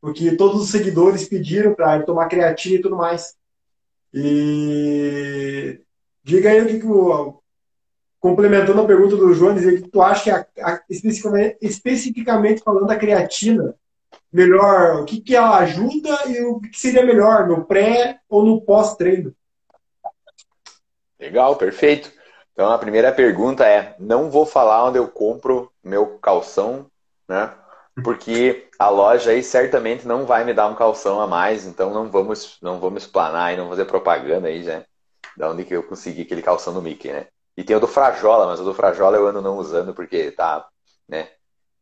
Porque todos os seguidores pediram para ele tomar creatina e tudo mais. E diga aí o que, que o, complementando a pergunta do Jones, o que tu acha que a, a- especificamente, especificamente falando da creatina, melhor, o que, que ela ajuda e o que seria melhor, no pré ou no pós-treino? Legal, perfeito. Então a primeira pergunta é: não vou falar onde eu compro meu calção, né? Porque a loja aí certamente não vai me dar um calção a mais, então não vamos, não vamos explanar e não fazer propaganda aí já. Da onde que eu consegui aquele calção no Mickey, né? E tem o do Frajola, mas o do Frajola eu ando não usando porque tá, né?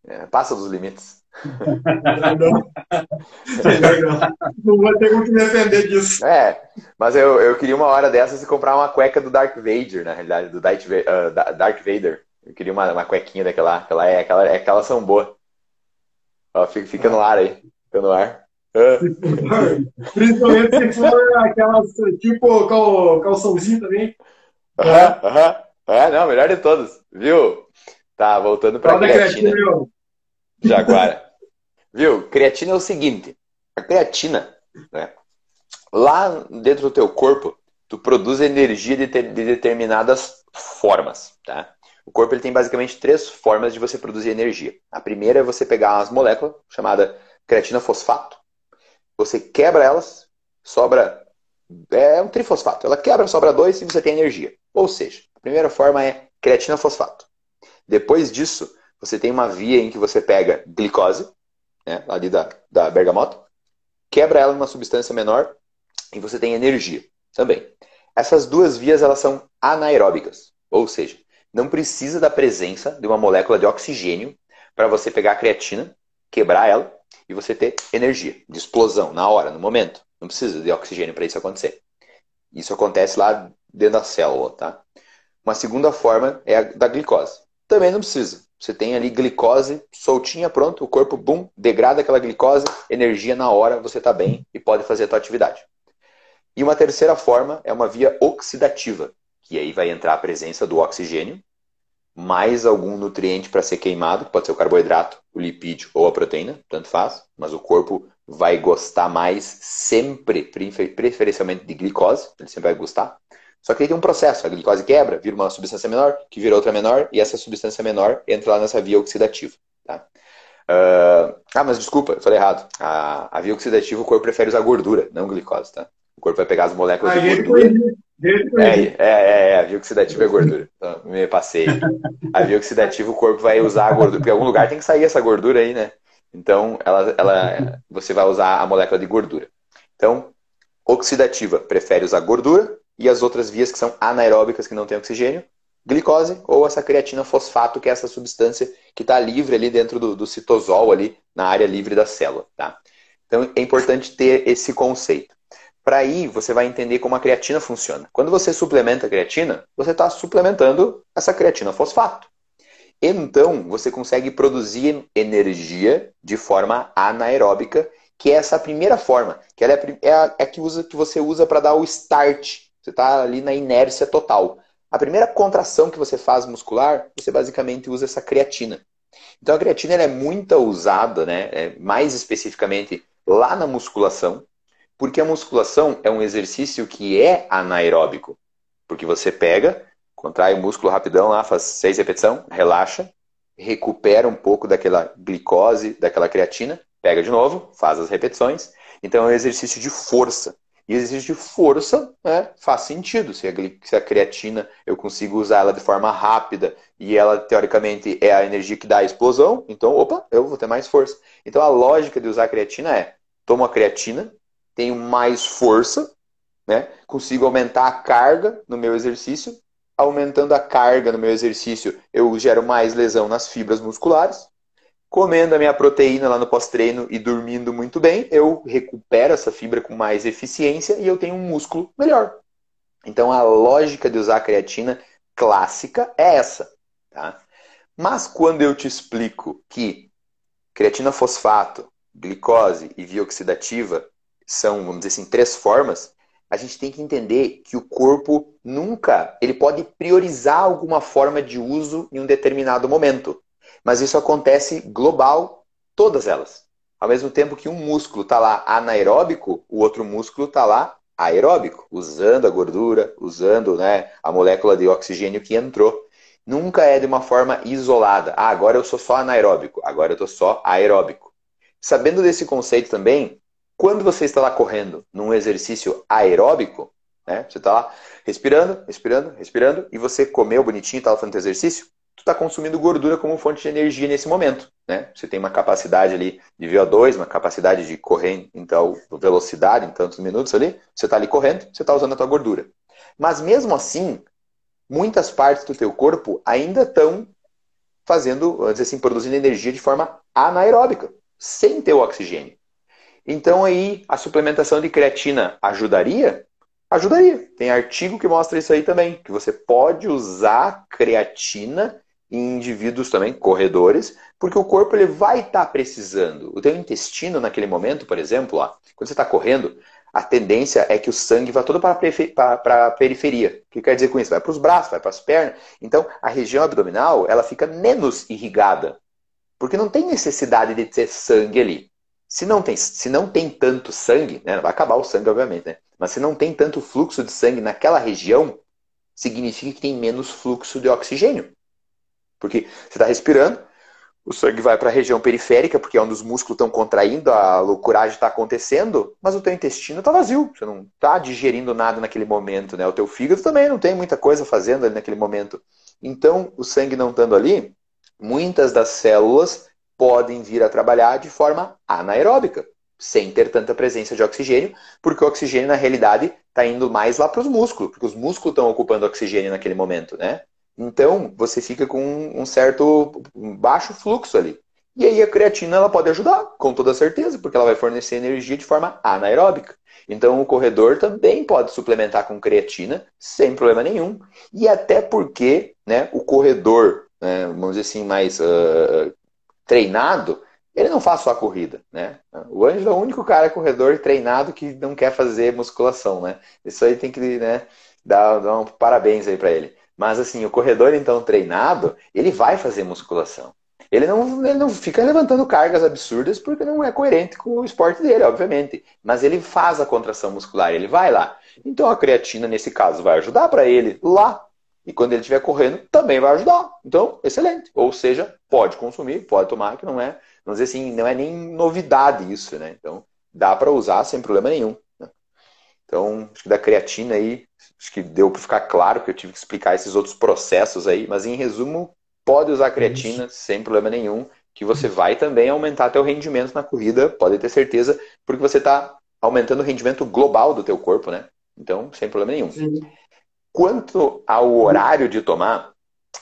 é, passa dos limites. Não, vai ter como te defender disso. É, mas eu, eu queria uma hora dessas e comprar uma cueca do Darth Vader, na realidade, do Darth, ah, da- Darth Vader. Eu queria uma, uma cuequinha daquela, aquela é, aquela, é, aquelas são boas. Ó, fica, fica no ar aí, fica no ar. Principalmente se for aquelas, tipo, cal, calçãozinho também. Aham, aham. É, não, melhor de todos, viu? Tá, voltando pra Fala creatina. creatina. Jaguara. Viu? Creatina é o seguinte: a creatina, né? Lá dentro do teu corpo, tu produz energia de, de determinadas formas, tá? O corpo ele tem basicamente três formas de você produzir energia. A primeira é você pegar umas moléculas chamada creatina fosfato. Você quebra elas, sobra é um trifosfato. Ela quebra, sobra dois e você tem energia. Ou seja, a primeira forma é creatina fosfato. Depois disso, você tem uma via em que você pega glicose, né, ali da, da bergamota, quebra ela numa substância menor e você tem energia também. Essas duas vias elas são anaeróbicas, ou seja, não precisa da presença de uma molécula de oxigênio para você pegar a creatina, quebrar ela e você ter energia de explosão na hora, no momento. Não precisa de oxigênio para isso acontecer. Isso acontece lá dentro da célula, tá? Uma segunda forma é a da glicose. Também não precisa. Você tem ali glicose soltinha, pronto, o corpo, bum, degrada aquela glicose, energia na hora, você está bem e pode fazer a tua atividade. E uma terceira forma é uma via oxidativa, que aí vai entrar a presença do oxigênio, mais algum nutriente para ser queimado, que pode ser o carboidrato, o lipídio ou a proteína, tanto faz, mas o corpo vai gostar mais sempre, prefer- preferencialmente de glicose, ele sempre vai gostar. Só que aí tem um processo, a glicose quebra, vira uma substância menor, que vira outra menor, e essa substância menor entra lá nessa via oxidativa. Tá? Ah, ah, mas desculpa, falei errado. A, a via oxidativa, o corpo prefere usar gordura, não glicose, tá? O corpo vai pegar as moléculas A de gordura. gente É, é, é, é, a via oxidativa é gordura. Então, me passei. A via oxidativa, o corpo vai usar a gordura, porque em algum lugar tem que sair essa gordura aí, né? Então, ela, ela, você vai usar a molécula de gordura. Então, oxidativa prefere usar gordura e as outras vias que são anaeróbicas, que não têm oxigênio, glicose ou essa creatina fosfato, que é essa substância que está livre ali dentro do, do citosol, ali na área livre da célula, tá? Então, é importante ter esse conceito. Para aí, você vai entender como a creatina funciona. Quando você suplementa a creatina, você está suplementando essa creatina fosfato. Então, você consegue produzir energia de forma anaeróbica, que é essa primeira forma, que ela é a é é a que, usa, que você usa para dar o start. Você está ali na inércia total. A primeira contração que você faz muscular, você basicamente usa essa creatina. Então, a creatina é muito usada, né, é, mais especificamente lá na musculação, porque a musculação é um exercício que é anaeróbico. Porque você pega, contrai o músculo rapidão lá, faz seis repetições, relaxa, recupera um pouco daquela glicose, daquela creatina, pega de novo, faz as repetições. Então é um exercício de força. E exercício de força né, faz sentido. Se a, se a creatina eu consigo usar ela de forma rápida e ela, teoricamente, é a energia que dá a explosão, então, opa, eu vou ter mais força. Então a lógica de usar a creatina é: tomo a creatina, tenho mais força, né, consigo aumentar a carga no meu exercício. Aumentando a carga no meu exercício, eu gero mais lesão nas fibras musculares. comendo a minha proteína lá no pós-treino e dormindo muito bem, eu recupero essa fibra com mais eficiência e eu tenho um músculo melhor. Então a lógica de usar a creatina clássica é essa. Tá? Mas quando eu te explico que creatina fosfato, glicose e via são, vamos dizer assim, três formas, a gente tem que entender que o corpo nunca ele pode priorizar alguma forma de uso em um determinado momento. Mas isso acontece global, todas elas. Ao mesmo tempo que um músculo está lá anaeróbico, o outro músculo está lá aeróbico, usando a gordura, usando né, a molécula de oxigênio que entrou. Nunca é de uma forma isolada. Ah, agora eu sou só anaeróbico, agora eu estou só aeróbico. Sabendo desse conceito também, quando você está lá correndo num exercício aeróbico, né, você está lá respirando, respirando, respirando, e você comeu bonitinho e estava fazendo exercício, tu está consumindo gordura como fonte de energia nesse momento. Né? Você tem uma capacidade ali de VO2, uma capacidade de correr em tal velocidade, em tantos minutos ali, você está ali correndo, você está usando a tua gordura. Mas mesmo assim, muitas partes do teu corpo ainda estão fazendo, dizer assim, produzindo energia de forma anaeróbica, sem ter o oxigênio. Então aí a suplementação de creatina ajudaria? Ajudaria. Tem artigo que mostra isso aí também, que você pode usar creatina em indivíduos também, corredores, porque o corpo ele vai estar tá precisando. O teu intestino naquele momento, por exemplo, ó, quando você está correndo, a tendência é que o sangue vá todo para a periferia. O que quer dizer com isso? Vai para os braços, vai para as pernas. Então, a região abdominal ela fica menos irrigada, porque não tem necessidade de ter sangue ali. Se não tem, se não tem tanto sangue, né, vai acabar o sangue, obviamente, né? mas se não tem tanto fluxo de sangue naquela região, significa que tem menos fluxo de oxigênio. Porque você está respirando, o sangue vai para a região periférica, porque é onde os músculos estão contraindo, a loucuragem está acontecendo, mas o teu intestino está vazio, você não está digerindo nada naquele momento, né? O teu fígado também não tem muita coisa fazendo ali naquele momento. Então, o sangue não estando ali, muitas das células podem vir a trabalhar de forma anaeróbica, sem ter tanta presença de oxigênio, porque o oxigênio, na realidade, está indo mais lá para os músculos, porque os músculos estão ocupando oxigênio naquele momento, né? Então, você fica com um certo baixo fluxo ali. E aí a creatina ela pode ajudar, com toda certeza, porque ela vai fornecer energia de forma anaeróbica. Então o corredor também pode suplementar com creatina sem problema nenhum. E até porque né, o corredor, né, vamos dizer assim, mais uh, treinado, ele não faz só a corrida, né? O Ângelo é o único cara corredor treinado que não quer fazer musculação, né? Isso aí tem que né, dar, dar um parabéns aí para ele. Mas assim, o corredor então treinado, ele vai fazer musculação. Ele não, ele não fica levantando cargas absurdas porque não é coerente com o esporte dele, obviamente. Mas ele faz a contração muscular, ele vai lá. Então a creatina, nesse caso, vai ajudar para ele lá. E quando ele estiver correndo, também vai ajudar. Então, excelente. Ou seja, pode consumir, pode tomar, que não é, vamos dizer assim, não é nem novidade isso, né? Então, dá para usar sem problema nenhum. Né? Então, acho que da creatina aí, Acho que deu para ficar claro que eu tive que explicar esses outros processos aí, mas em resumo, pode usar creatina Isso. sem problema nenhum, que você vai também aumentar teu rendimento na corrida, pode ter certeza, porque você está aumentando o rendimento global do teu corpo, né? Então, sem problema nenhum. Sim. Quanto ao horário de tomar,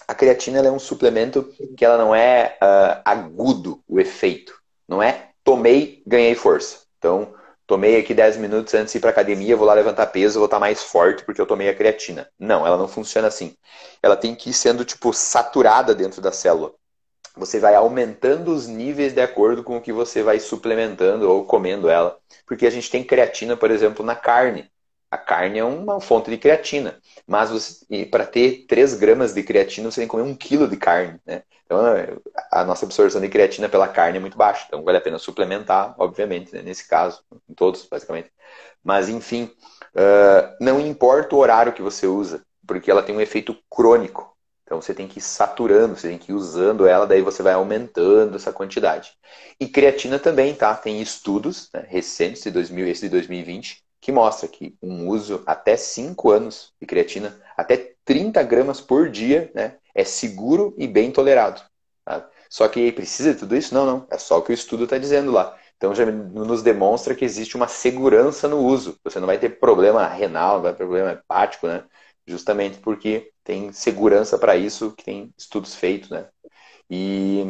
a creatina é um suplemento que ela não é uh, agudo o efeito. Não é tomei, ganhei força. Então, tomei aqui 10 minutos antes de ir para academia, vou lá levantar peso, vou estar tá mais forte porque eu tomei a creatina. Não, ela não funciona assim. Ela tem que ir sendo tipo saturada dentro da célula. Você vai aumentando os níveis de acordo com o que você vai suplementando ou comendo ela. Porque a gente tem creatina, por exemplo, na carne. A carne é uma fonte de creatina. Mas para ter 3 gramas de creatina, você tem que comer 1 quilo de carne. Né? Então, a nossa absorção de creatina pela carne é muito baixa. Então, vale a pena suplementar, obviamente, né? nesse caso, em todos, basicamente. Mas, enfim, uh, não importa o horário que você usa, porque ela tem um efeito crônico. Então, você tem que ir saturando, você tem que ir usando ela, daí você vai aumentando essa quantidade. E creatina também, tá? Tem estudos né, recentes, de 2000, esse de 2020, que mostra que um uso até 5 anos de creatina, até 30 gramas por dia, né? é seguro e bem tolerado. Tá? Só que precisa de tudo isso? Não, não. É só o que o estudo está dizendo lá. Então já nos demonstra que existe uma segurança no uso. Você não vai ter problema renal, não vai ter problema hepático, né? Justamente porque tem segurança para isso, que tem estudos feitos, né? E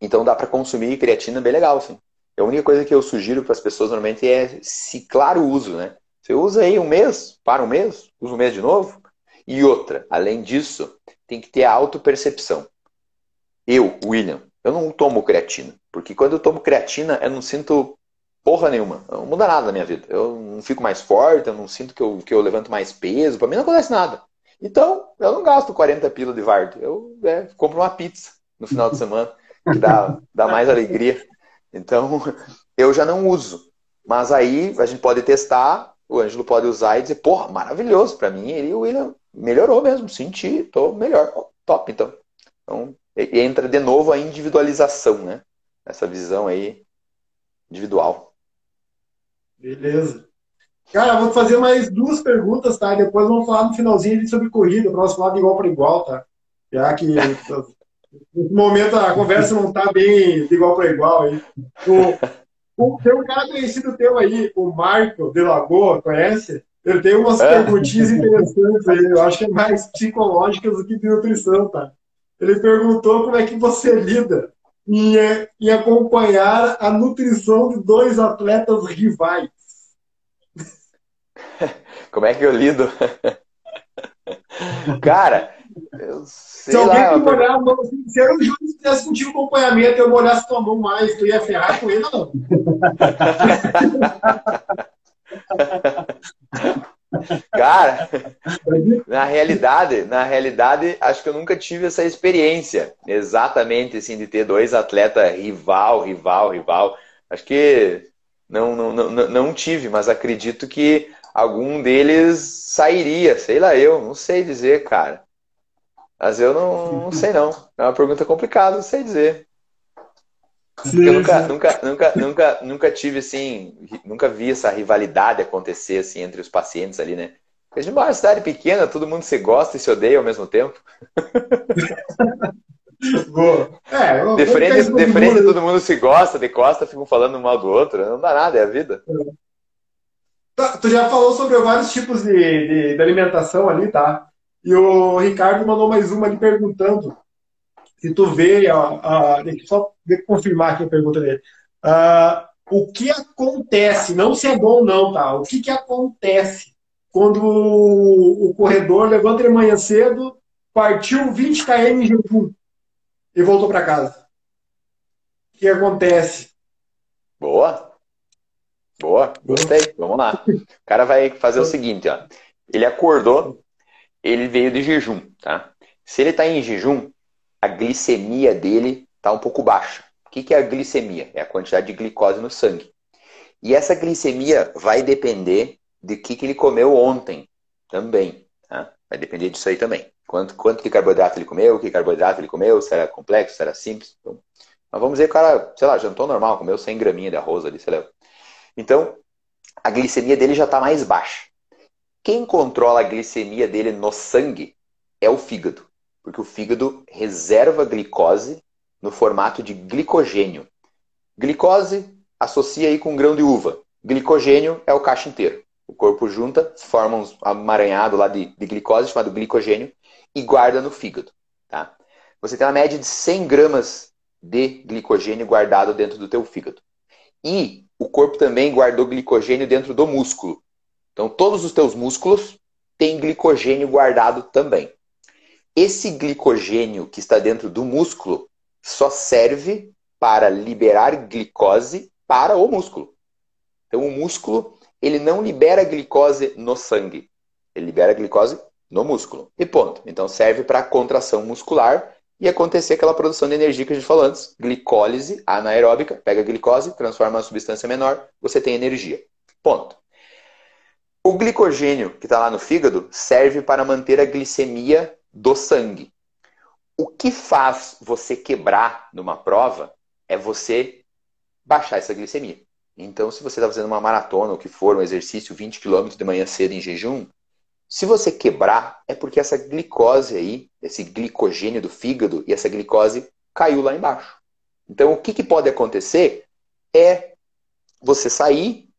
Então dá para consumir creatina bem legal, assim. A única coisa que eu sugiro para as pessoas normalmente é ciclar o uso, né? Você usa aí um mês, para um mês, usa um mês de novo. E outra, além disso, tem que ter a autopercepção. Eu, William, eu não tomo creatina. Porque quando eu tomo creatina, eu não sinto porra nenhuma. Não muda nada na minha vida. Eu não fico mais forte, eu não sinto que eu, que eu levanto mais peso. Para mim não acontece nada. Então, eu não gasto 40 pila de Vard. Eu é, compro uma pizza no final de semana, que dá, dá mais alegria. Então, eu já não uso. Mas aí a gente pode testar, o Ângelo pode usar e dizer, porra, maravilhoso. Para mim, ele e o William melhorou mesmo, senti, tô melhor. Top, então. Então, entra de novo a individualização, né? Essa visão aí individual. Beleza. Cara, vou fazer mais duas perguntas, tá? Depois vamos falar no finalzinho sobre corrida, para nós falar de igual para igual, tá? Já que nesse momento a conversa não está bem de igual para igual aí. O, o, tem um cara conhecido teu aí, o Marco de Lagoa, conhece? Ele tem umas é. perguntinhas interessantes aí, eu acho que é mais psicológicas do que de nutrição, tá? Ele perguntou como é que você lida em, em acompanhar a nutrição de dois atletas rivais. Como é que eu lido? Cara, eu sei se alguém lá. Me olhar, se eu Júlio tivesse contigo acompanhamento eu molhasse tua mão mais, tu ia ferrar com ele, não. Cara, na realidade, na realidade, acho que eu nunca tive essa experiência, exatamente assim, de ter dois atletas rival, rival, rival. Acho que não, não, não, não tive, mas acredito que algum deles sairia, sei lá eu, não sei dizer, cara. Mas eu não, não sei não. É uma pergunta complicada, não sei dizer. Eu nunca, nunca, nunca, nunca, nunca tive assim, nunca vi essa rivalidade acontecer assim entre os pacientes ali, né? Porque a gente mora uma cidade pequena, todo mundo se gosta e se odeia ao mesmo tempo. Boa. É, de frente, de frente todo mundo se gosta, de costa ficam falando mal do outro, não dá nada, é a vida. Tá, tu já falou sobre vários tipos de, de, de alimentação ali, tá? E o Ricardo mandou mais uma ali perguntando se tu vê, a, a, só confirmar aqui a pergunta dele. Uh, o que acontece, não se é bom ou não, tá? O que, que acontece quando o, o corredor levanta de manhã cedo, partiu 20 km em jejum e voltou para casa? O que acontece? Boa. Boa, gostei. Vamos lá. O cara vai fazer o seguinte, ó. Ele acordou, ele veio de jejum, tá? Se ele está em jejum, a glicemia dele está um pouco baixa. O que, que é a glicemia? É a quantidade de glicose no sangue. E essa glicemia vai depender de que, que ele comeu ontem também. Tá? Vai depender disso aí também. Quanto, quanto de carboidrato ele comeu, que carboidrato ele comeu, se era complexo, se era simples. Então, mas vamos dizer que o cara, sei lá, jantou normal, comeu 100 graminhas de arroz ali, sei lá. Então, a glicemia dele já está mais baixa. Quem controla a glicemia dele no sangue é o fígado porque o fígado reserva glicose no formato de glicogênio. Glicose associa aí com grão de uva. Glicogênio é o caixa inteiro. O corpo junta, forma um amaranhado lá de, de glicose chamado glicogênio e guarda no fígado. Tá? Você tem uma média de 100 gramas de glicogênio guardado dentro do teu fígado. E o corpo também guardou glicogênio dentro do músculo. Então todos os teus músculos têm glicogênio guardado também. Esse glicogênio que está dentro do músculo só serve para liberar glicose para o músculo. Então, o músculo ele não libera glicose no sangue, ele libera glicose no músculo. E ponto. Então, serve para contração muscular e acontecer aquela produção de energia que a gente falou antes, glicólise anaeróbica, pega a glicose, transforma uma substância menor, você tem energia. Ponto. O glicogênio que está lá no fígado serve para manter a glicemia do sangue. O que faz você quebrar numa prova é você baixar essa glicemia. Então, se você está fazendo uma maratona, ou que for, um exercício 20 km de manhã cedo em jejum, se você quebrar, é porque essa glicose aí, esse glicogênio do fígado e essa glicose caiu lá embaixo. Então, o que, que pode acontecer é você sair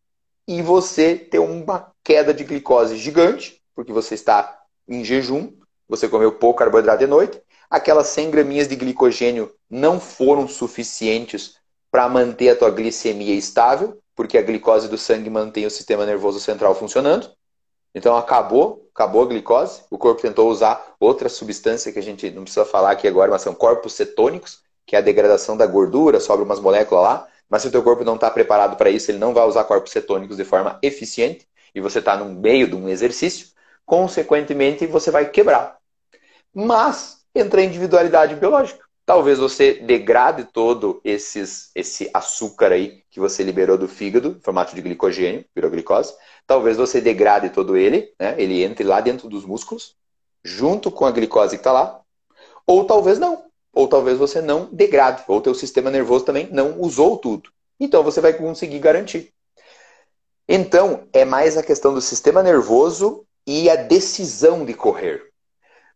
e você ter uma queda de glicose gigante, porque você está em jejum, você comeu pouco carboidrato de noite, aquelas 100 graminhas de glicogênio não foram suficientes para manter a tua glicemia estável, porque a glicose do sangue mantém o sistema nervoso central funcionando. Então acabou, acabou a glicose. O corpo tentou usar outra substância que a gente não precisa falar aqui agora, mas são corpos cetônicos, que é a degradação da gordura, sobra umas moléculas lá. Mas se o teu corpo não está preparado para isso, ele não vai usar corpos cetônicos de forma eficiente. E você está no meio de um exercício, consequentemente você vai quebrar. Mas entra a individualidade biológica. Talvez você degrade todo esses, esse açúcar aí que você liberou do fígado, em formato de glicogênio, virou glicose. Talvez você degrade todo ele, né? ele entre lá dentro dos músculos, junto com a glicose que está lá. Ou talvez não. Ou talvez você não degrade, ou teu sistema nervoso também não usou tudo. Então você vai conseguir garantir. Então, é mais a questão do sistema nervoso e a decisão de correr.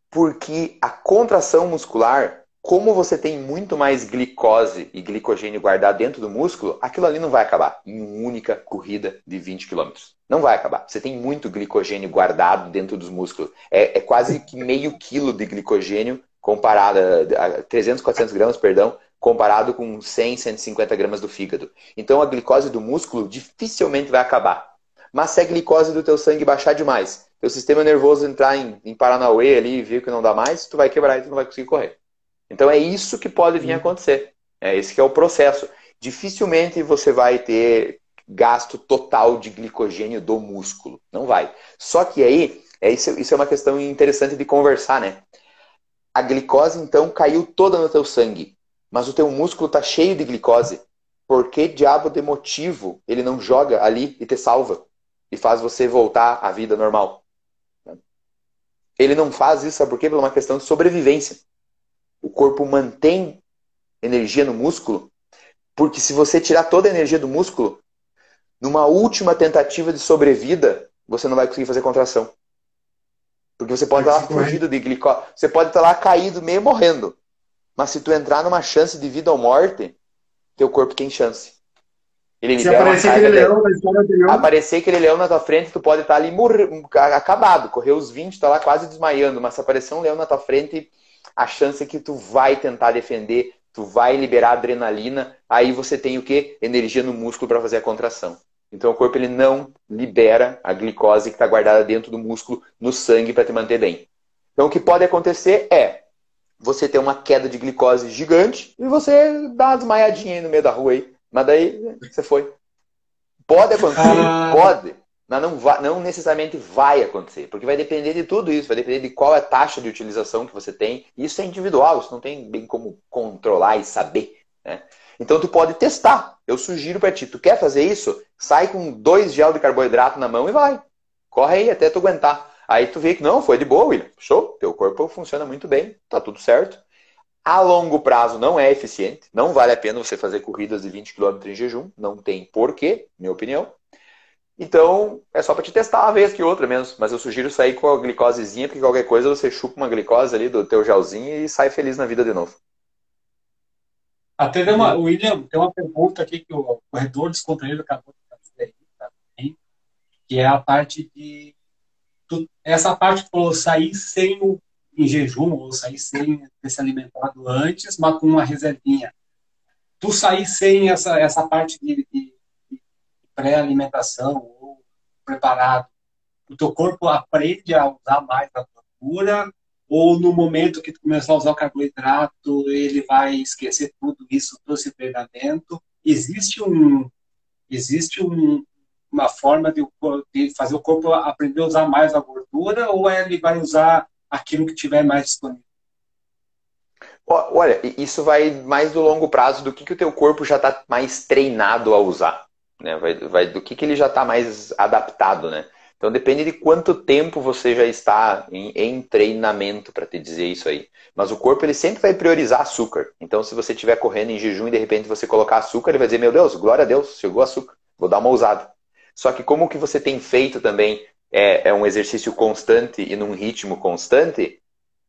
Porque a contração muscular como você tem muito mais glicose e glicogênio guardado dentro do músculo, aquilo ali não vai acabar em uma única corrida de 20 km. Não vai acabar. Você tem muito glicogênio guardado dentro dos músculos. É, é quase que meio quilo de glicogênio comparado a 300, 400 gramas, perdão, comparado com 100, 150 gramas do fígado. Então a glicose do músculo dificilmente vai acabar. Mas se a glicose do teu sangue baixar demais, teu sistema nervoso entrar em, em Paranauê ali e ver que não dá mais, tu vai quebrar e tu não vai conseguir correr. Então é isso que pode vir a acontecer. É esse que é o processo. Dificilmente você vai ter gasto total de glicogênio do músculo. Não vai. Só que aí, é isso, isso é uma questão interessante de conversar, né? A glicose, então, caiu toda no teu sangue. Mas o teu músculo está cheio de glicose. Por que diabo de motivo ele não joga ali e te salva? E faz você voltar à vida normal? Ele não faz isso, sabe por quê? Por uma questão de sobrevivência o corpo mantém energia no músculo, porque se você tirar toda a energia do músculo, numa última tentativa de sobrevida, você não vai conseguir fazer contração. Porque você pode estar lá fugido de glicose, você pode estar lá caído, meio morrendo. Mas se tu entrar numa chance de vida ou morte, teu corpo tem chance. Ele se aparecer aquele leão anterior. Aparecer aquele leão na tua frente, tu pode estar ali morrer, acabado, correr os 20, tá lá quase desmaiando. Mas se aparecer um leão na tua frente, a chance é que tu vai tentar defender, tu vai liberar adrenalina, aí você tem o que? Energia no músculo para fazer a contração. Então o corpo ele não libera a glicose que está guardada dentro do músculo, no sangue, para te manter bem. Então o que pode acontecer é você ter uma queda de glicose gigante e você dá uma desmaiadinha aí no meio da rua aí. Mas daí você foi. Pode acontecer? Ah. Pode. Mas não, vai, não necessariamente vai acontecer, porque vai depender de tudo isso, vai depender de qual é a taxa de utilização que você tem. Isso é individual, isso não tem bem como controlar e saber. Né? Então tu pode testar. Eu sugiro para ti, tu quer fazer isso? Sai com dois gel de carboidrato na mão e vai. Corre aí até tu aguentar. Aí tu vê que não, foi de boa, William. Show, teu corpo funciona muito bem, tá tudo certo. A longo prazo não é eficiente, não vale a pena você fazer corridas de 20 km em jejum, não tem porquê, minha opinião. Então, é só para te testar uma vez que outra mesmo. Mas eu sugiro sair com a glicosezinha, porque qualquer coisa você chupa uma glicose ali do teu gelzinho e sai feliz na vida de novo. Até tem uma, William, tem uma pergunta aqui que o corretor descontraído acabou de que é a parte de. Tu, essa parte que falou sair sem o, em jejum, ou sair sem ter se alimentado antes, mas com uma reservinha. Tu sair sem essa, essa parte de, de pré-alimentação ou preparado, o teu corpo aprende a usar mais a gordura ou no momento que tu começar a usar o carboidrato, ele vai esquecer tudo isso, todo esse treinamento. Existe um existe um, uma forma de, de, fazer o corpo aprender a usar mais a gordura ou ele vai usar aquilo que tiver mais disponível? Olha, isso vai mais do longo prazo do que, que o teu corpo já está mais treinado a usar né? Vai, vai do que, que ele já está mais adaptado, né? Então depende de quanto tempo você já está em, em treinamento para te dizer isso aí. Mas o corpo ele sempre vai priorizar açúcar. Então se você estiver correndo em jejum e de repente você colocar açúcar, ele vai dizer, meu Deus, glória a Deus, chegou açúcar, vou dar uma ousada. Só que como que você tem feito também é, é um exercício constante e num ritmo constante,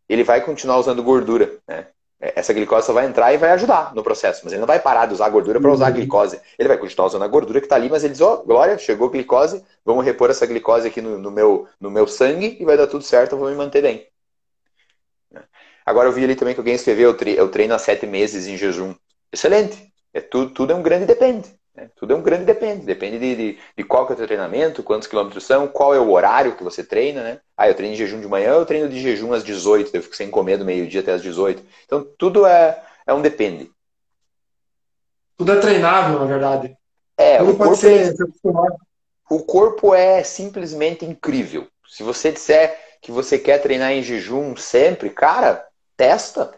ele vai continuar usando gordura, né? É, essa glicose só vai entrar e vai ajudar no processo, mas ele não vai parar de usar a gordura para usar a uhum. glicose. Ele vai continuar usando a gordura que está ali, mas ele diz: Ó, oh, Glória, chegou glicose, vamos repor essa glicose aqui no, no, meu, no meu sangue e vai dar tudo certo, eu vou me manter bem. Agora eu vi ali também que alguém escreveu, eu treino há sete meses em jejum. Excelente. É tudo, tudo é um grande depende. Né? Tudo é um grande depende. Depende de, de, de qual que é o teu treinamento, quantos quilômetros são, qual é o horário que você treina, né? Ah, eu treino de jejum de manhã, eu treino de jejum às 18, eu fico sem comer do meio-dia até às 18. Então tudo é, é um depende. Tudo é treinável, na verdade. É, tudo o corpo, ser, é, o corpo é simplesmente incrível. Se você disser que você quer treinar em jejum sempre, cara, testa.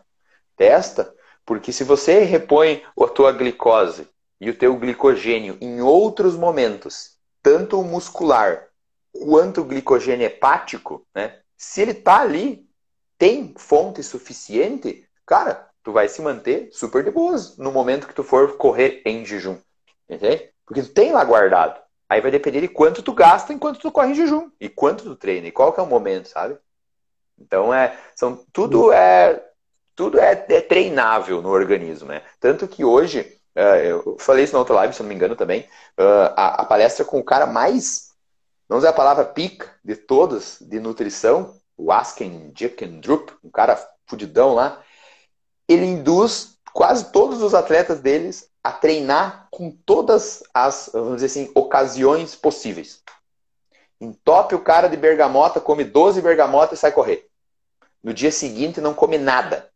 Testa. Porque se você repõe a tua glicose e o teu glicogênio em outros momentos, tanto o muscular quanto o glicogênio hepático, né? Se ele tá ali, tem fonte suficiente, cara, tu vai se manter super de boas no momento que tu for correr em jejum. Entende? Porque tu tem lá guardado. Aí vai depender de quanto tu gasta enquanto tu corre em jejum. E quanto tu treina. E qual que é o momento, sabe? Então, é, são, tudo é tudo é, é treinável no organismo, né? Tanto que hoje, eu falei isso na outra live, se não me engano também, uh, a, a, palestra com o cara mais, vamos usar a palavra pica de todos, de nutrição, o Asken Drup, um cara fudidão lá, ele induz quase todos os atletas deles a treinar com todas as, vamos dizer assim, ocasiões possíveis. Entope o cara de bergamota, come 12 bergamotas e sai correr. No dia seguinte não come nada.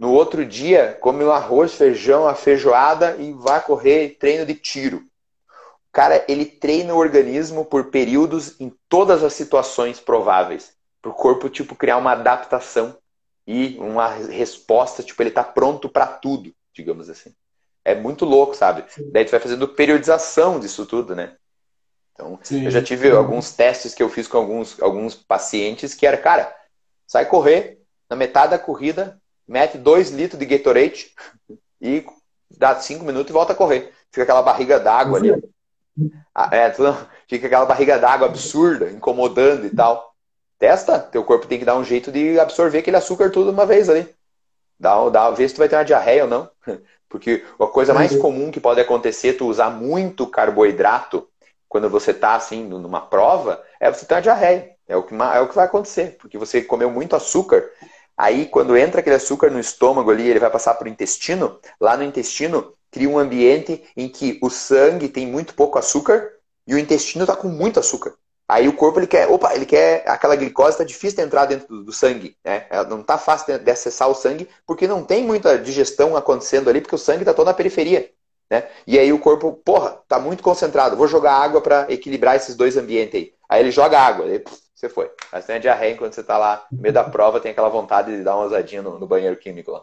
No outro dia, come um arroz, feijão, a feijoada e vai correr treino de tiro. O cara, ele treina o organismo por períodos em todas as situações prováveis. Para o corpo, tipo, criar uma adaptação e uma resposta, tipo, ele tá pronto para tudo, digamos assim. É muito louco, sabe? Sim. Daí tu vai fazendo periodização disso tudo, né? Então, Sim. eu já tive alguns testes que eu fiz com alguns, alguns pacientes que era, cara, sai correr, na metade da corrida, mete 2 litros de Gatorade e dá 5 minutos e volta a correr. Fica aquela barriga d'água ali. Ah, é, fica aquela barriga d'água absurda, incomodando e tal. Testa, teu corpo tem que dar um jeito de absorver aquele açúcar tudo de uma vez ali. Dá, dá, vê se tu vai ter uma diarreia ou não. Porque a coisa mais comum que pode acontecer, tu usar muito carboidrato quando você tá assim numa prova, é você ter uma diarreia. É o que, é o que vai acontecer, porque você comeu muito açúcar Aí, quando entra aquele açúcar no estômago ali, ele vai passar para o intestino. Lá no intestino, cria um ambiente em que o sangue tem muito pouco açúcar e o intestino está com muito açúcar. Aí o corpo ele quer, opa, ele quer aquela glicose está difícil de entrar dentro do, do sangue, né? Não está fácil de, de, acessar o sangue porque não tem muita digestão acontecendo ali porque o sangue está todo na periferia, né? E aí o corpo, porra, tá muito concentrado, vou jogar água para equilibrar esses dois ambientes aí. Aí ele joga água, aí, você foi. Mas tem a diarreia quando você está lá no meio da prova, tem aquela vontade de dar uma ousadinha no, no banheiro químico lá.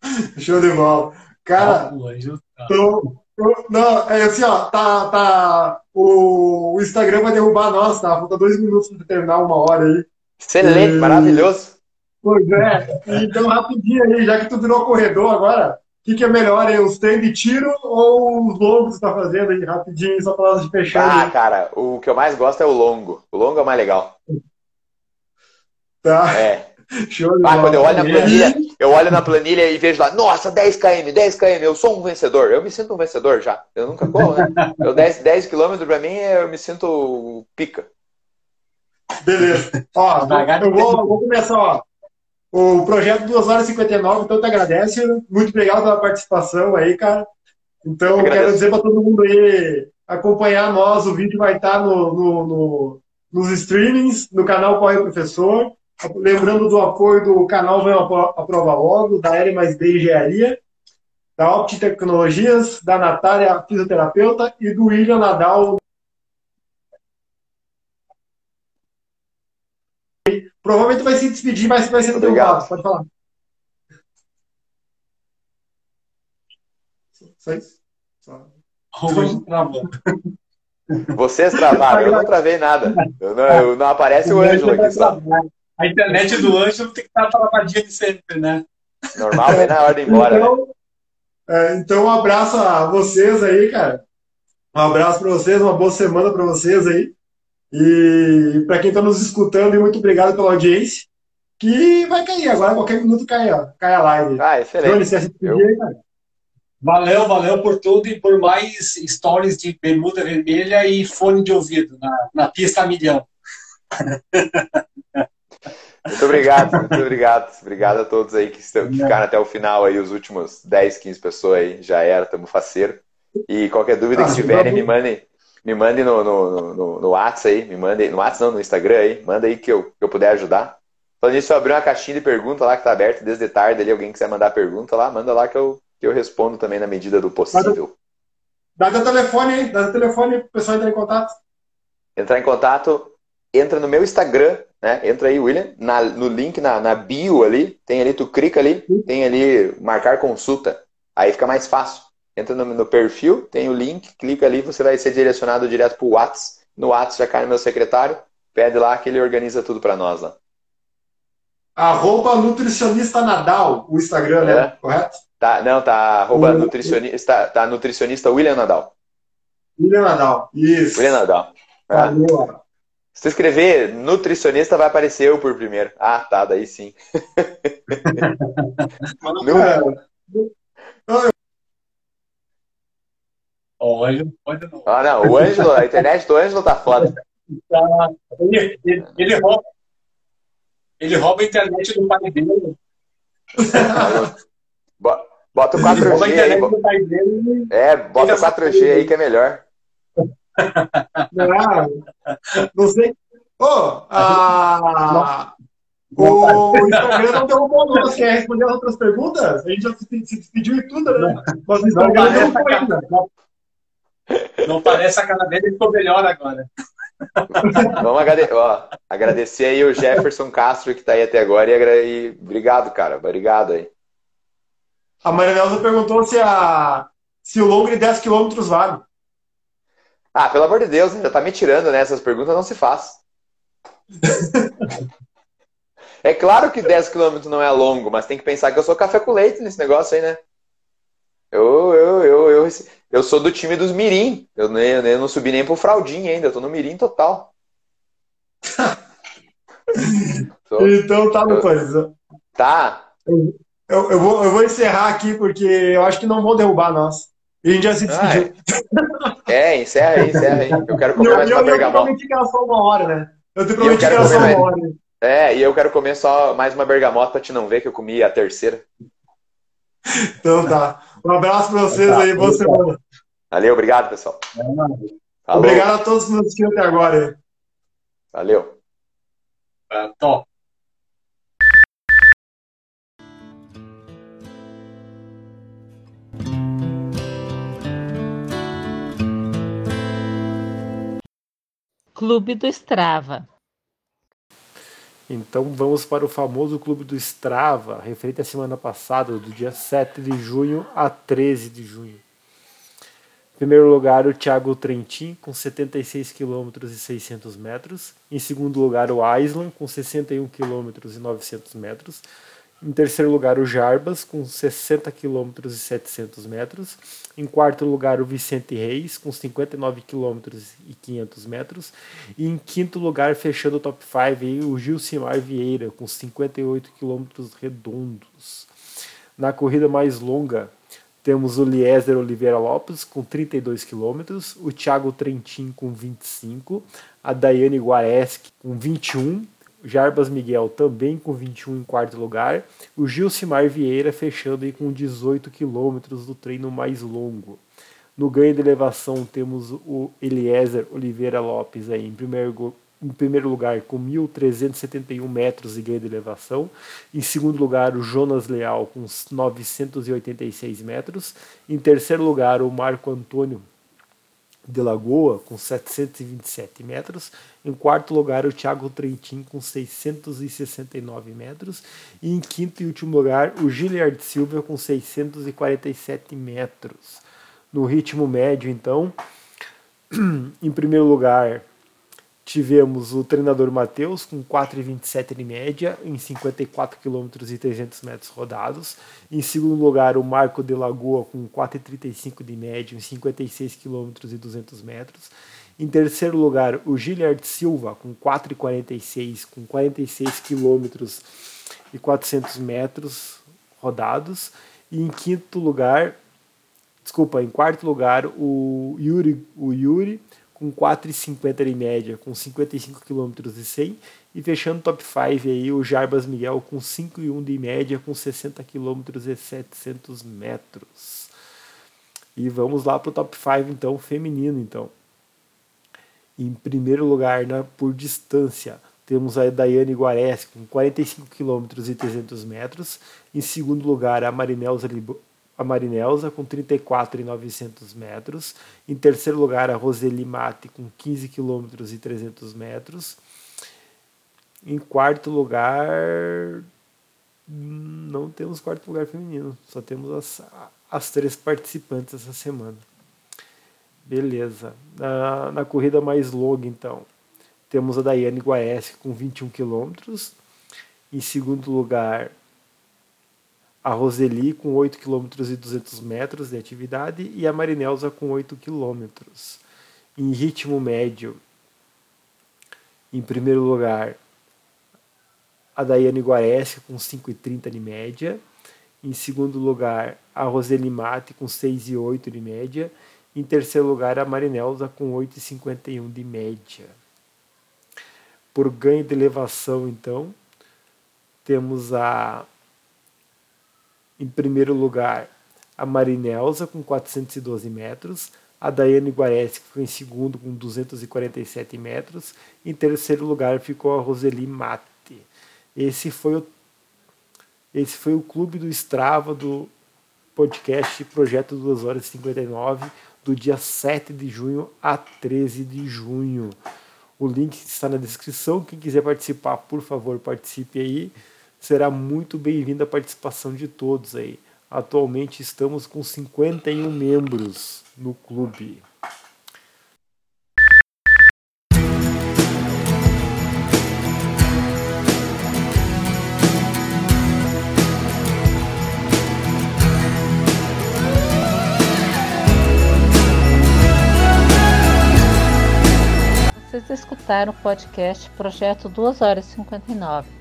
Show de bola. Cara, ah, tô, tô, não, é assim, ó, tá, tá, o, o Instagram vai derrubar nós, tá? Falta dois minutos para terminar uma hora aí. Excelente, e... maravilhoso. Pois é. Então, rapidinho aí, já que tu virou corredor agora, que, que é melhor, hein? os treinos de tiro ou os longos que você tá fazendo aí, rapidinho, só para de fechar? Ah, aí. cara, o que eu mais gosto é o longo. O longo é o mais legal. Tá. É. Show de ah, quando eu olho na planilha, eu olho na planilha e vejo lá, nossa, 10 km, 10 km, eu sou um vencedor. Eu me sinto um vencedor já. Eu nunca corro, né? Eu 10, 10 km pra mim, eu me sinto pica. Beleza. Ó, eu vou, vou começar, ó. O projeto 2 horas e 59, então te agradece. Muito obrigado pela participação aí, cara. Então, eu quero dizer para todo mundo aí acompanhar nós. O vídeo vai estar no, no, no, nos streamings, no canal Corre Professor. Lembrando do apoio do canal Vem a Prova Logo, da L mais B Engenharia, da Opti Tecnologias, da Natália Fisioterapeuta e do William Nadal Provavelmente vai se despedir, mas vai ser no Obrigado. Pode falar. Só isso? Só. Vocês travaram, eu não travei nada. Eu não, eu não aparece o Ângelo aqui só. A internet do Ângelo tem que estar travadinha de sempre, né? Normal, vem na hora de ir embora. Então, né? é, então, um abraço a vocês aí, cara. Um abraço para vocês, uma boa semana para vocês aí. E para quem está nos escutando, muito obrigado pela audiência. Que vai cair agora, qualquer minuto cai, ó, cai a live. Ah, excelente. Johnny, você Eu... Valeu, valeu por tudo e por mais stories de bermuda vermelha e fone de ouvido na, na pista milhão. Muito obrigado, muito obrigado. Obrigado a todos aí que, estão, que ficaram até o final aí, os últimos 10, 15 pessoas aí. Já era, tamo faceiro. E qualquer dúvida que tiverem, me mandem, me mandem no, no, no, no WhatsApp aí, me mandem, no WhatsApp não, no Instagram aí, manda aí que eu, que eu puder ajudar. Falando nisso, eu abri uma caixinha de pergunta lá que tá aberta desde tarde ali, alguém quiser mandar pergunta lá, manda lá que eu, que eu respondo também na medida do possível. Dá teu telefone aí, dá teu telefone pro pessoal entrar em contato. Entrar em contato, entra no meu Instagram, né? Entra aí, William, na, no link na, na bio ali, tem ali, tu clica ali, tem ali marcar consulta. Aí fica mais fácil. Entra no, no perfil, tem o link, clica ali, você vai ser direcionado direto pro WhatsApp. No WhatsApp já cai no meu secretário, pede lá que ele organiza tudo para nós lá. Arroba nutricionista Nadal, o Instagram, né? É. Correto? Tá, não, tá arroba nutricionista, tá nutricionista William Nadal. William Nadal, isso. William Nadal. É. Se você escrever nutricionista, vai aparecer eu por primeiro. Ah, tá, daí sim. O Ângelo, não. Ah, não, o Ângelo, a internet do Ângelo tá foda. Ele, ele, ele, rouba, ele rouba a internet do pai dele. Bota o 4G aí. É, bota o 4G aí que é melhor. Não, não sei. Oh, a... O Instagram não derrubou nós. Quer responder as outras perguntas? A gente já se despediu e tudo, né? Mas o Instagram não derrubou ainda. Não parece a cara dele ficou melhor agora. Vamos agradecer, ó, agradecer aí o Jefferson Castro que está aí até agora e, e obrigado, cara. Obrigado aí. A Maria Nelson perguntou se, a, se o longo de 10 km vale. Ah, pelo amor de Deus, já tá me tirando, né? Essas perguntas não se faz. é claro que 10 km não é longo, mas tem que pensar que eu sou café com leite nesse negócio aí, né? Eu, eu, eu, eu, eu sou do time dos Mirim. Eu, nem, eu não subi nem pro Fraldinho ainda, eu tô no Mirim total. então tá, meu coisa. Tá. Eu, eu, vou, eu vou encerrar aqui porque eu acho que não vão derrubar nós. E a gente já se despediu. Ah, é. é, encerra aí, encerra aí. Eu quero comer eu, mais eu, uma bergamota. Eu prometi que era só uma hora, né? Eu te prometi que era só uma hora. É, e eu quero comer só mais uma bergamota pra te não ver que eu comi a terceira. Então tá. Um abraço pra vocês tá, aí, boa semana. Valeu, obrigado, pessoal. Obrigado a todos que nos assistiram até agora. Valeu. Uh, top. Clube do Strava. Então vamos para o famoso Clube do Strava, referente à semana passada, do dia 7 de junho a 13 de junho. Em primeiro lugar, o Thiago Trentin, com 76 km e 600 metros. Em segundo lugar, o Island, com 61 km e 900 metros. Em terceiro lugar, o Jarbas, com 60 km e 700 metros. Em quarto lugar, o Vicente Reis, com 59 km e 500 metros. E em quinto lugar, fechando o top 5, o Gilcimar Vieira, com 58 km redondos. Na corrida mais longa, temos o Lieser Oliveira Lopes, com 32 km. O Thiago Trentin, com 25. A Daiane Guareschi, com 21 Jarbas Miguel também com 21 em quarto lugar. O Gilcimar Vieira fechando aí com 18 quilômetros do treino mais longo. No ganho de elevação temos o Eliezer Oliveira Lopes aí em primeiro, em primeiro lugar com 1.371 metros de ganho de elevação. Em segundo lugar, o Jonas Leal com 986 metros. Em terceiro lugar, o Marco Antônio de Lagoa, com 727 metros. Em quarto lugar, o Thiago Trentin, com 669 metros. E em quinto e último lugar, o Giliard Silva, com 647 metros. No ritmo médio, então, em primeiro lugar, Tivemos o treinador Matheus com 4,27 de média em 54 km e 300 metros rodados. Em segundo lugar, o Marco de Lagoa com 4,35 de média em 56 km e 200 metros. Em terceiro lugar, o Giliard Silva com 4,46 com 46 km e 400 metros rodados. E em quinto lugar, desculpa, em quarto lugar, o Yuri, o Yuri com 4,50 de média, com 55 km e 100. E fechando top 5 aí, o Jarbas Miguel com 5,1 de média, com 60 km e 700 metros. E vamos lá para o top 5 então, feminino então. Em primeiro lugar, na, por distância, temos a Daiane Guares com 45 km e 300 metros. Em segundo lugar, a Marinelza, a Marinelza com 34,900 metros. Em terceiro lugar, a Roseli Mate com 15 km e 300 metros. Em quarto lugar, não temos quarto lugar feminino, só temos as, as três participantes essa semana. Beleza. Na, na corrida mais longa, então, temos a Daiane Guaes com 21 km. Em segundo lugar, a Roseli com 8 km e 200 metros de atividade e a Marinelza com 8 km. Em ritmo médio, em primeiro lugar, a Daiane Guares com 5,30 de média. Em segundo lugar, a Roseli Mate com 6,8 de média. Em terceiro lugar, a Marinelza com 8,51 de média. Por ganho de elevação, então, temos a em primeiro lugar a Marinelza com 412 metros, a Daiane Guares que ficou em segundo com 247 metros, em terceiro lugar ficou a Roseli Mate. Esse foi o esse foi o clube do Strava do podcast Projeto 2 horas e 59 do dia 7 de junho a 13 de junho. O link está na descrição. Quem quiser participar, por favor, participe aí. Será muito bem-vinda a participação de todos aí. Atualmente estamos com 51 membros no clube. Vocês escutaram o podcast Projeto 2 horas e 59,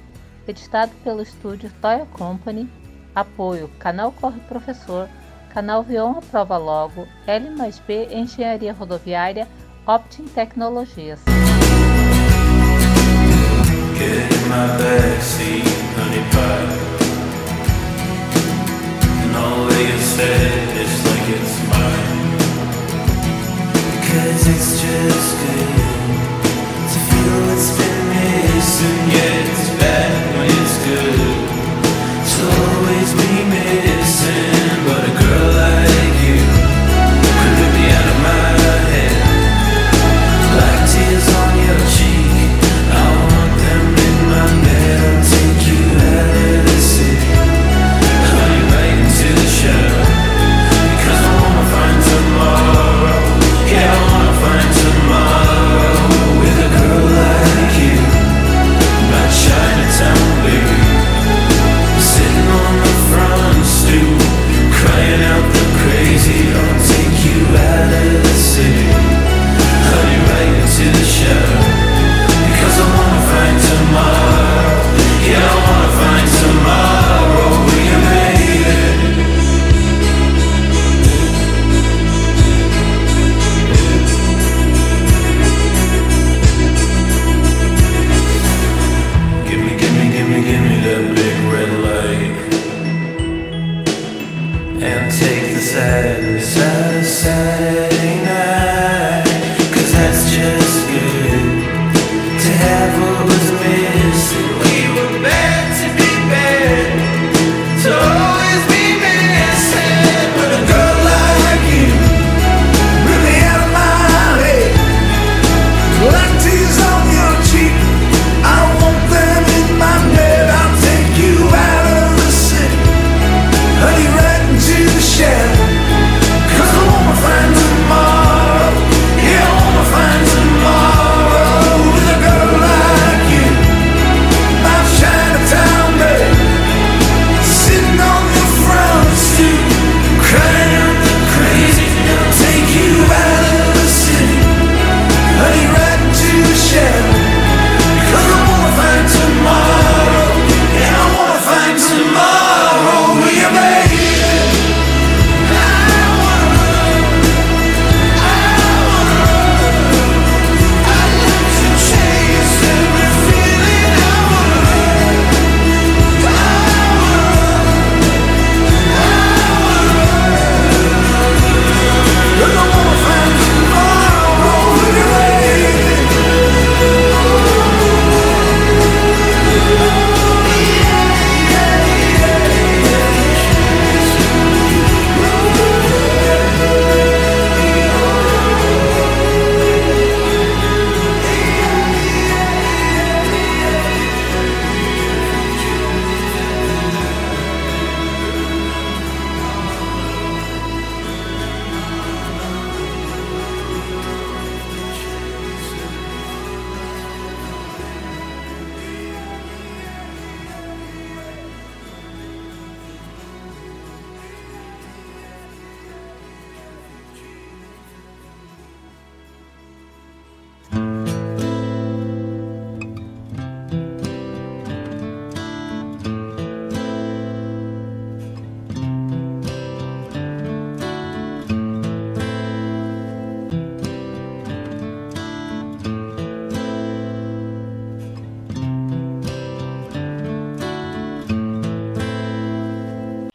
editado pelo estúdio Toya Company. Apoio: Canal Corre Professor, Canal Vion Aprova Logo, L mais B Engenharia Rodoviária, Optin Tecnologias. It's just good to feel it's been missing, it's.